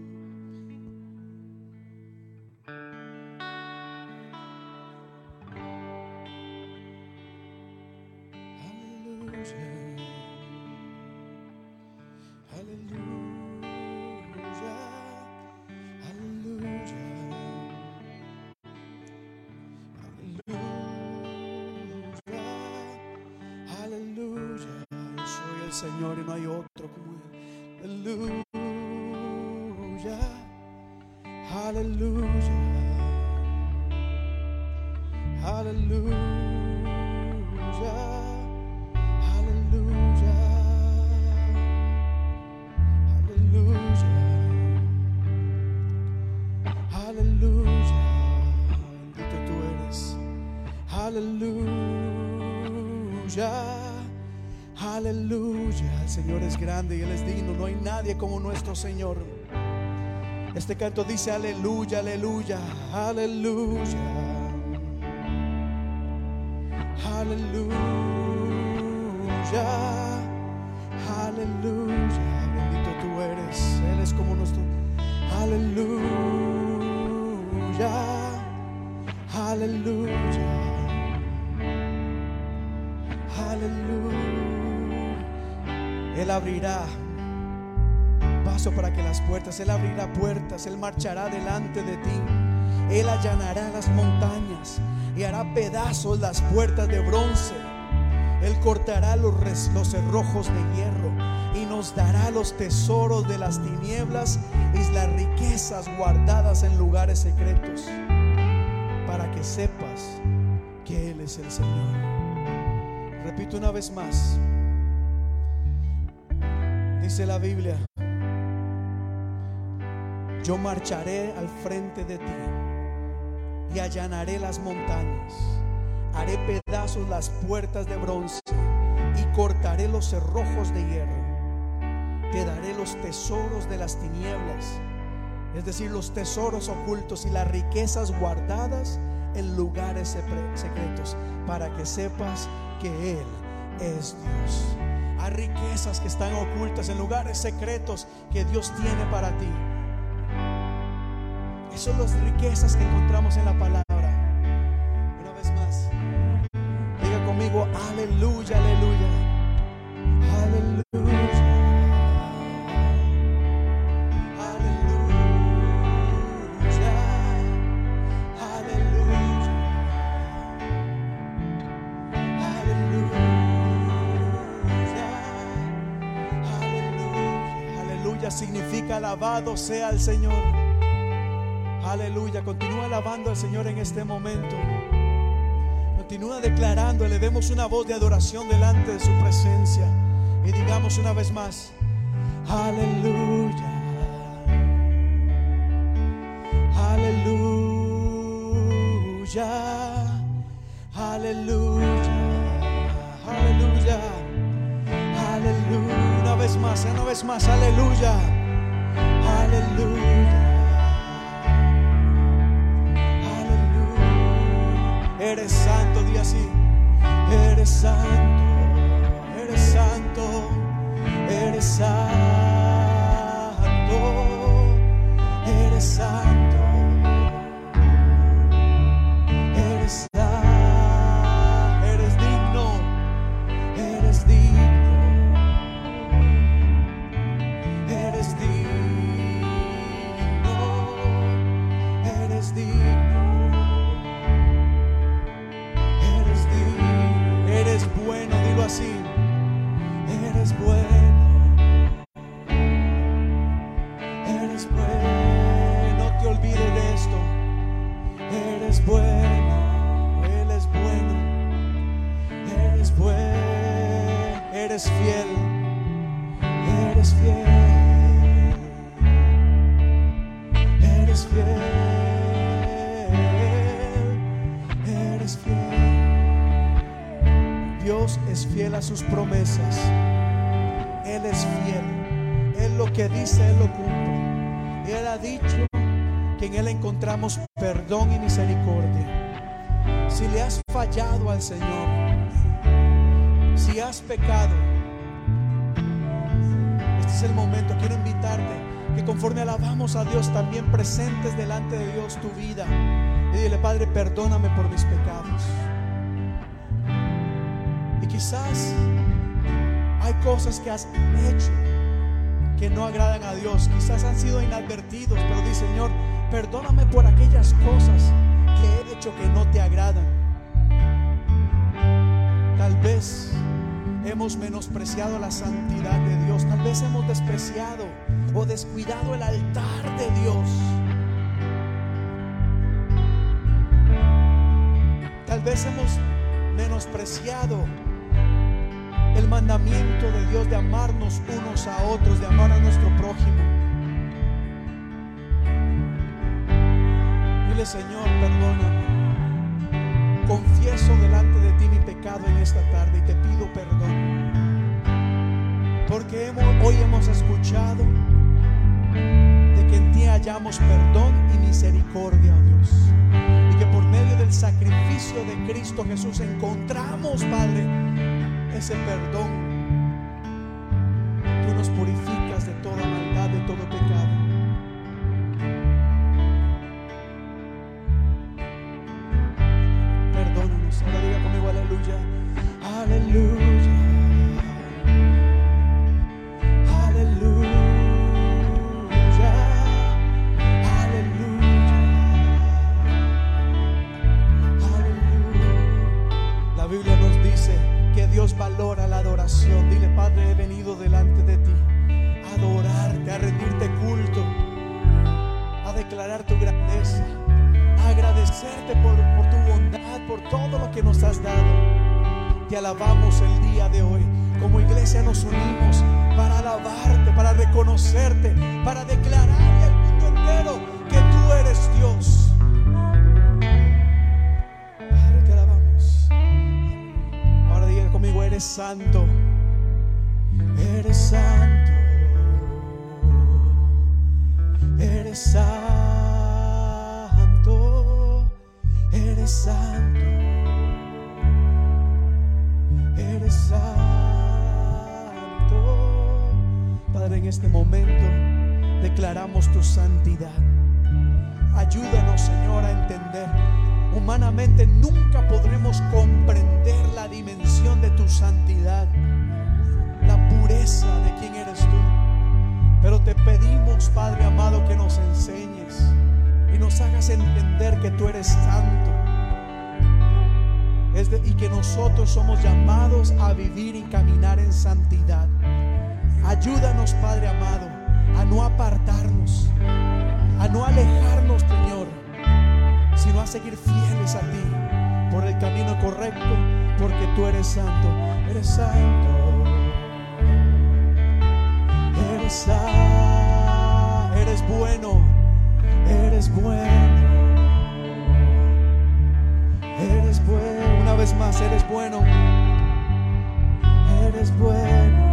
Señor es grande y Él es digno. No hay nadie como nuestro Señor. Este canto dice aleluya, aleluya, aleluya. Aleluya, aleluya. Abrirá paso para que las puertas, Él abrirá puertas, Él marchará delante de ti. Él allanará las montañas y hará pedazos las puertas de bronce. Él cortará los, los cerrojos de hierro y nos dará los tesoros de las tinieblas y las riquezas guardadas en lugares secretos para que sepas que Él es el Señor. Repito una vez más. Dice la Biblia, yo marcharé al frente de ti y allanaré las montañas. Haré pedazos las puertas de bronce y cortaré los cerrojos de hierro. Te daré los tesoros de las tinieblas, es decir, los tesoros ocultos y las riquezas guardadas en lugares secretos, para que sepas que Él es Dios. Hay riquezas que están ocultas en lugares secretos que Dios tiene para ti. Esas son las riquezas que encontramos en la palabra. Alabado sea el Señor. Aleluya. Continúa alabando al Señor en este momento. Continúa declarando. Elevemos una voz de adoración delante de su presencia. Y digamos una vez más. Aleluya. Aleluya. Aleluya. Aleluya. Aleluya. Una vez más, una vez más. Aleluya. Aleluya. Aleluya. Eres santo, di así. Eres santo, sus promesas. Él es fiel. Él lo que dice, Él lo cumple. Él ha dicho que en Él encontramos perdón y misericordia. Si le has fallado al Señor, si has pecado, este es el momento. Quiero invitarte que conforme alabamos a Dios, también presentes delante de Dios tu vida. Y dile, Padre, perdóname por mis pecados. Quizás hay cosas que has hecho que no agradan a Dios. Quizás han sido inadvertidos, pero di, Señor, perdóname por aquellas cosas que he hecho que no te agradan. Tal vez hemos menospreciado la santidad de Dios. Tal vez hemos despreciado o descuidado el altar de Dios. Tal vez hemos menospreciado el mandamiento de Dios de amarnos unos a otros, de amar a nuestro prójimo. Dile, Señor, perdóname. Confieso delante de ti mi pecado en esta tarde y te pido perdón. Porque hemos- hoy hemos escuchado de que en ti hallamos perdón y misericordia, oh Dios. Y que por medio del sacrificio de Cristo Jesús encontramos, Padre, ese perdón. Tú nos purificas reconocerte, para declararle Humanamente nunca podremos comprender la dimensión de tu santidad, la pureza de quién eres tú. Pero te pedimos, Padre amado, que nos enseñes y nos hagas entender que tú eres santo. Y que nosotros somos llamados a vivir y caminar en santidad. Ayúdanos, Padre amado, a no apartarnos, a no alejarnos, sino a seguir fieles a ti por el camino correcto, porque tú eres santo, eres santo, eres sa- eres bueno, eres bueno, eres bueno, una vez más, eres bueno, eres bueno.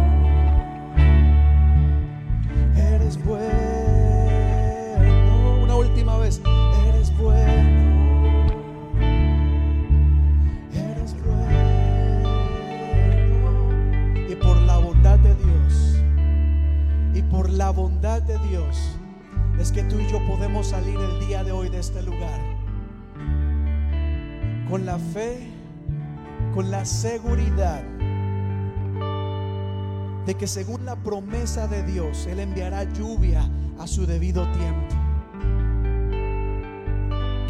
La bondad de Dios. Es que tú y yo podemos salir el día de hoy de este lugar. Con la fe. Con la seguridad de que según la promesa de Dios, Él enviará lluvia a su debido tiempo.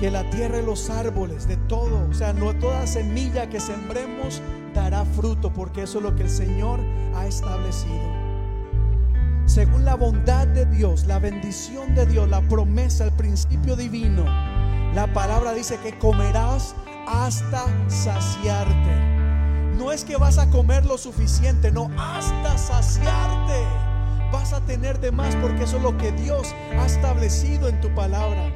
Que la tierra y los árboles, de todo, o sea, no toda semilla que sembremos dará fruto, porque eso es lo que el Señor ha establecido. Según la bondad de Dios, la bendición de Dios, la promesa, el principio divino, la palabra dice que comerás hasta saciarte. No es que vas a comer lo suficiente, no, hasta saciarte. Vas a tener de más porque eso es lo que Dios ha establecido en tu palabra.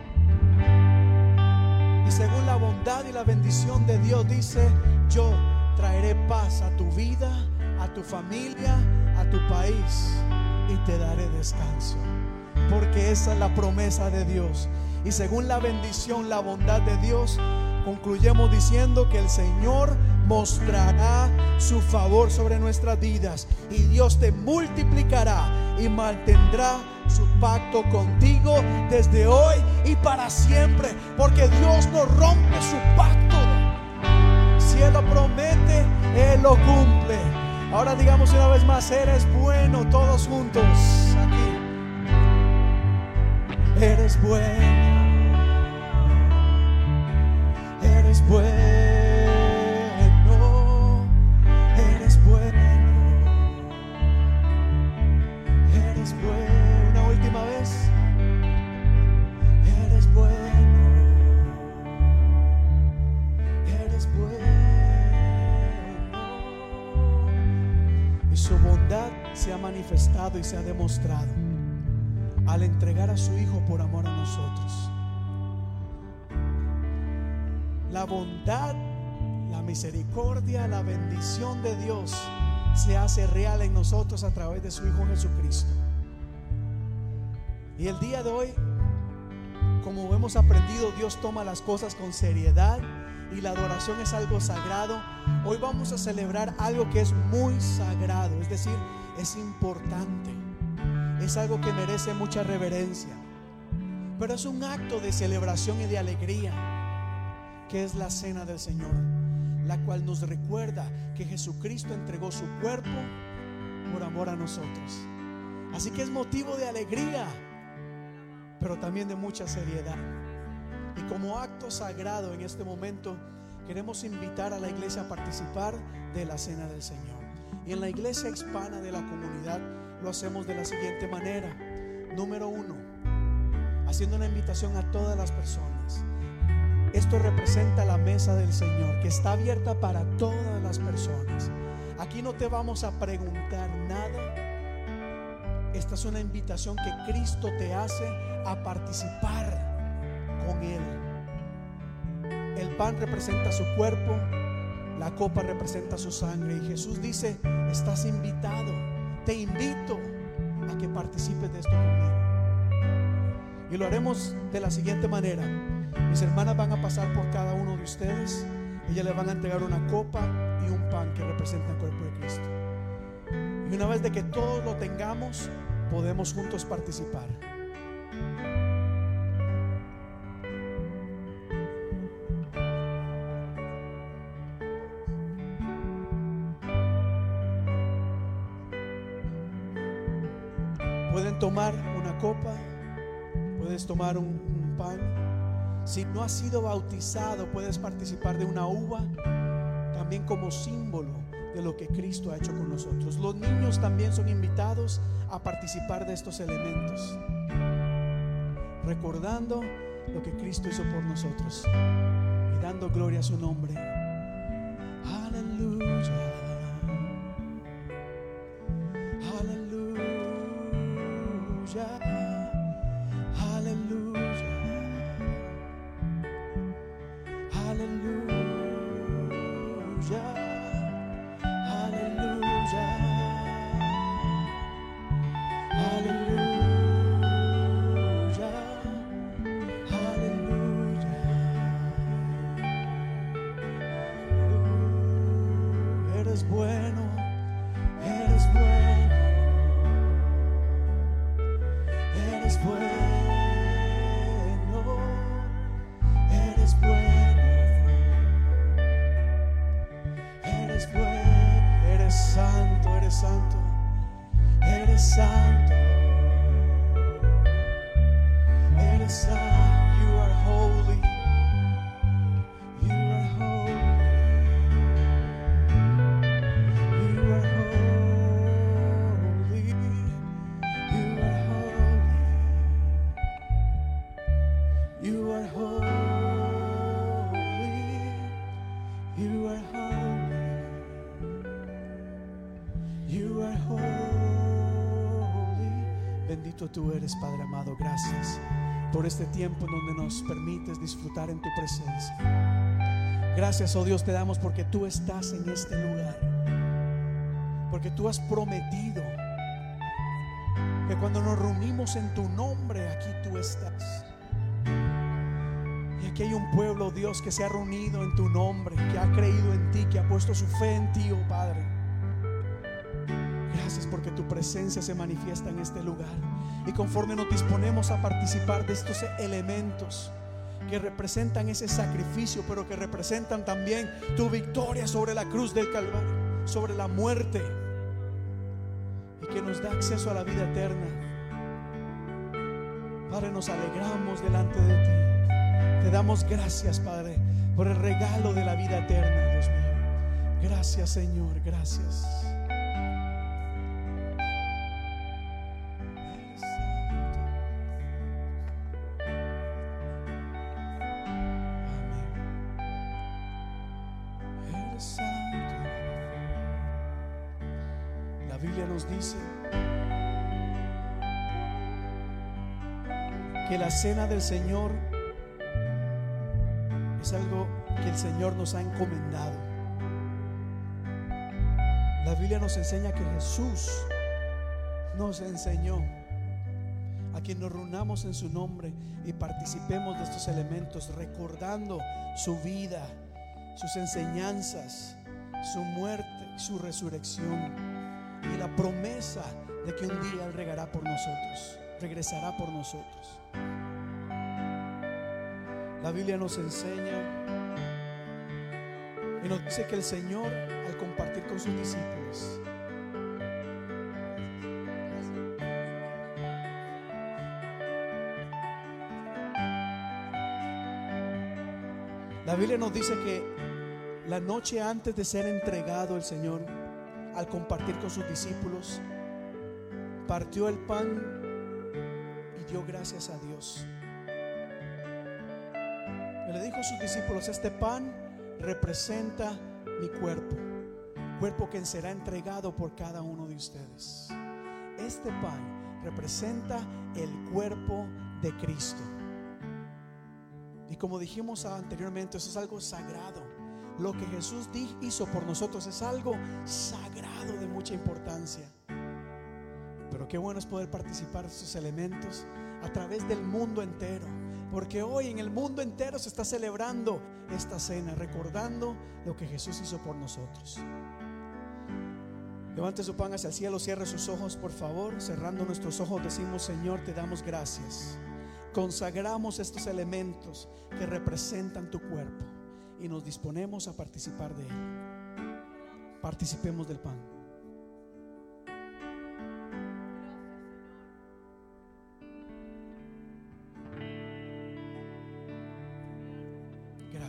Y según la bondad y la bendición de Dios dice, yo traeré paz a tu vida, a tu familia, a tu país y te daré descanso. Porque esa es la promesa de Dios. Y según la bendición, la bondad de Dios, concluyemos diciendo que el Señor mostrará su favor sobre nuestras vidas y Dios te multiplicará y mantendrá su pacto contigo desde hoy y para siempre, porque Dios no rompe su pacto. Si Él lo promete, Él lo cumple. Ahora digamos una vez más, eres bueno todos juntos aquí. Eres bueno. Se hace real en nosotros a través de su Hijo Jesucristo. Y el día de hoy, como hemos aprendido, Dios toma las cosas con seriedad y la adoración es algo sagrado. Hoy vamos a celebrar algo que es muy sagrado, es decir, es importante. Es algo que merece mucha reverencia. Pero es un acto de celebración y de alegría que es la cena del Señor. La cual nos recuerda que Jesucristo entregó su cuerpo por amor a nosotros. Así que es motivo de alegría, pero también de mucha seriedad. Y como acto sagrado en este momento, queremos invitar a la iglesia a participar de la cena del Señor. Y en la iglesia hispana de la comunidad lo hacemos de la siguiente manera. Número uno, haciendo una invitación a todas las personas. Esto representa la mesa del Señor, que está abierta para todas las personas. Aquí no te vamos a preguntar nada. Esta es una invitación que Cristo te hace a participar con Él. El pan representa su cuerpo, la copa representa su sangre. Y Jesús dice, estás invitado, te invito a que participes de esto conmigo. Y lo haremos de la siguiente manera. Mis hermanas van a pasar por cada uno de ustedes. Ellas le van a entregar una copa y un pan que representan el cuerpo de Cristo. Y una vez de que todos lo tengamos, podemos juntos participar. Pueden tomar una copa, puedes tomar un pan. Si no has sido bautizado, puedes participar de una uva, también como símbolo de lo que Cristo ha hecho con nosotros. Los niños también son invitados a participar de estos elementos, recordando lo que Cristo hizo por nosotros y dando gloria a su nombre. Aleluya. Aleluya. Tú eres, Padre amado. Gracias por este tiempo donde nos permites disfrutar en tu presencia. Gracias, oh Dios, te damos porque tú estás en este lugar. Porque tú has prometido que cuando nos reunimos en tu nombre, aquí tú estás. Y aquí hay un pueblo, Dios, que se ha reunido en tu nombre, que ha creído en ti, que ha puesto su fe en ti, oh Padre. Porque tu presencia se manifiesta en este lugar. Y conforme nos disponemos a participar de estos elementos que representan ese sacrificio, pero que representan también tu victoria sobre la cruz del Calvario, sobre la muerte, y que nos da acceso a la vida eterna. Padre, nos alegramos delante de ti. Te damos gracias, Padre, por el regalo de la vida eterna, Dios mío. Gracias, Señor, gracias. Cena del Señor es algo que el Señor nos ha encomendado. La Biblia nos enseña que Jesús nos enseñó a que nos reunamos en su nombre y participemos de estos elementos, recordando su vida, sus enseñanzas, su muerte, su resurrección y la promesa de que un día Él regará por nosotros, regresará por nosotros. La Biblia nos enseña Y nos dice que el Señor, al compartir con sus discípulos, la Biblia nos dice que la noche antes de ser entregado el Señor, al compartir con sus discípulos, partió el pan y dio gracias a Dios. Le dijo a sus discípulos, este pan representa mi cuerpo, cuerpo que será entregado por cada uno de ustedes. Este pan representa el cuerpo de Cristo. Y como dijimos anteriormente, eso es algo sagrado. Lo que Jesús hizo por nosotros es algo sagrado de mucha importancia. Pero qué bueno es poder participar de estos elementos a través del mundo entero. Porque hoy en el mundo entero se está celebrando esta cena, recordando lo que Jesús hizo por nosotros. Levante su pan hacia el cielo, cierre sus ojos, por favor. Cerrando nuestros ojos, decimos: Señor, te damos gracias. Consagramos estos elementos que representan tu cuerpo y nos disponemos a participar de él. Participemos del pan.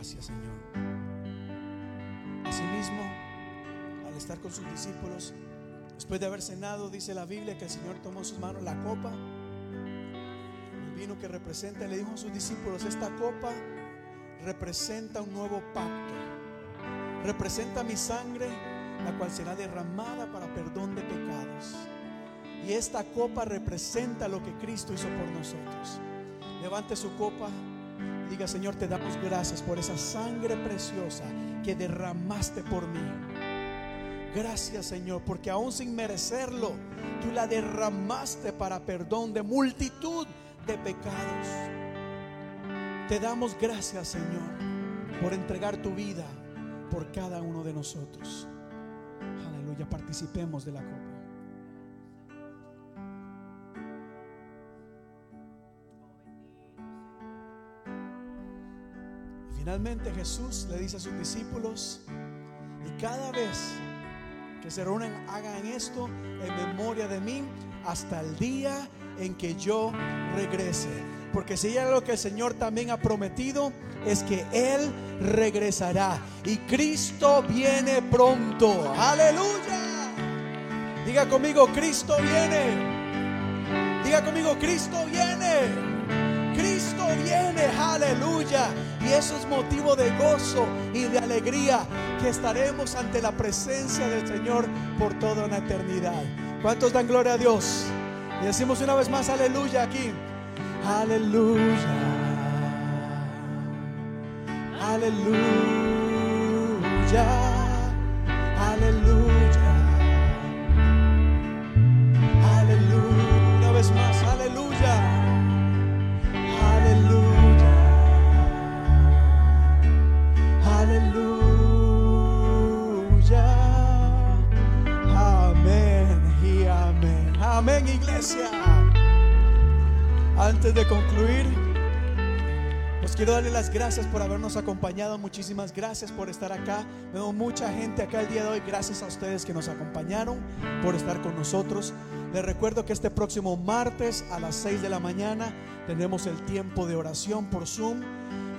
Gracias, Señor. Asimismo, al estar con sus discípulos, después de haber cenado, dice la Biblia que el Señor tomó en sus manos la copa, el vino que representa, le dijo a sus discípulos, esta copa representa un nuevo pacto, representa mi sangre, la cual será derramada para perdón de pecados. Y esta copa representa lo que Cristo hizo por nosotros. Levante su copa diga, Señor, te damos gracias por esa sangre preciosa que derramaste por mí. Gracias, Señor, porque aún sin merecerlo, tú la derramaste para perdón de multitud de pecados. Te damos gracias, Señor, por entregar tu vida por cada uno de nosotros. Aleluya, participemos de la copa. Finalmente Jesús le dice a sus discípulos, y cada vez que se reúnen, hagan esto en memoria de mí hasta el día en que yo regrese. Porque si hay algo que el Señor también ha prometido, es que Él regresará. Y Cristo viene pronto. Aleluya. Diga conmigo, Cristo viene. Diga conmigo, Cristo viene. Cristo viene, aleluya. Y eso es motivo de gozo y de alegría que estaremos ante la presencia del Señor por toda una eternidad. ¿Cuántos dan gloria a Dios? Y decimos una vez más, aleluya aquí. Aleluya. Aleluya. Antes de concluir, os quiero darle las gracias por habernos acompañado. Muchísimas gracias por estar acá. Veo mucha gente acá el día de hoy. Gracias a ustedes que nos acompañaron por estar con nosotros. Les recuerdo que este próximo martes a las 6 de la mañana tenemos el tiempo de oración por Zoom.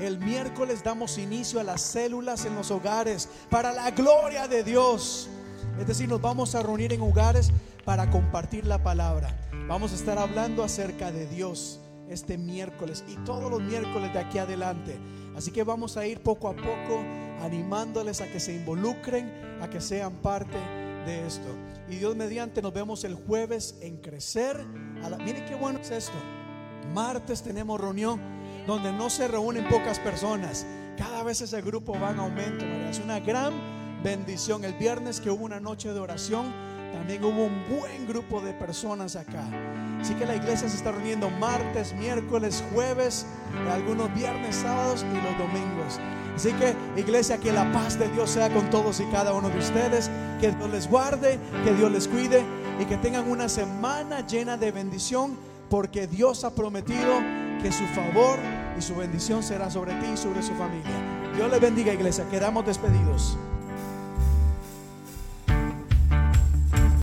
El miércoles damos inicio a las células en los hogares para la gloria de Dios. Es decir, nos vamos a reunir en hogares para compartir la palabra. Vamos a estar hablando acerca de Dios este miércoles y todos los miércoles de aquí adelante. Así que vamos a ir poco a poco animándoles a que se involucren, a que sean parte de esto. Y Dios mediante nos vemos el jueves en crecer. A la, miren qué bueno es esto. Martes tenemos reunión donde no se reúnen pocas personas. Cada vez ese grupo va en aumento. María. Es una gran bendición. El viernes que hubo una noche de oración, también hubo un buen grupo de personas acá. Así que la iglesia se está reuniendo martes, miércoles, jueves, algunos viernes, sábados y los domingos. Así que iglesia, que la paz de Dios sea con todos y cada uno de ustedes. Que Dios les guarde, que Dios les cuide y que tengan una semana llena de bendición porque Dios ha prometido que su favor y su bendición será sobre ti y sobre su familia. Dios les bendiga iglesia. Quedamos despedidos.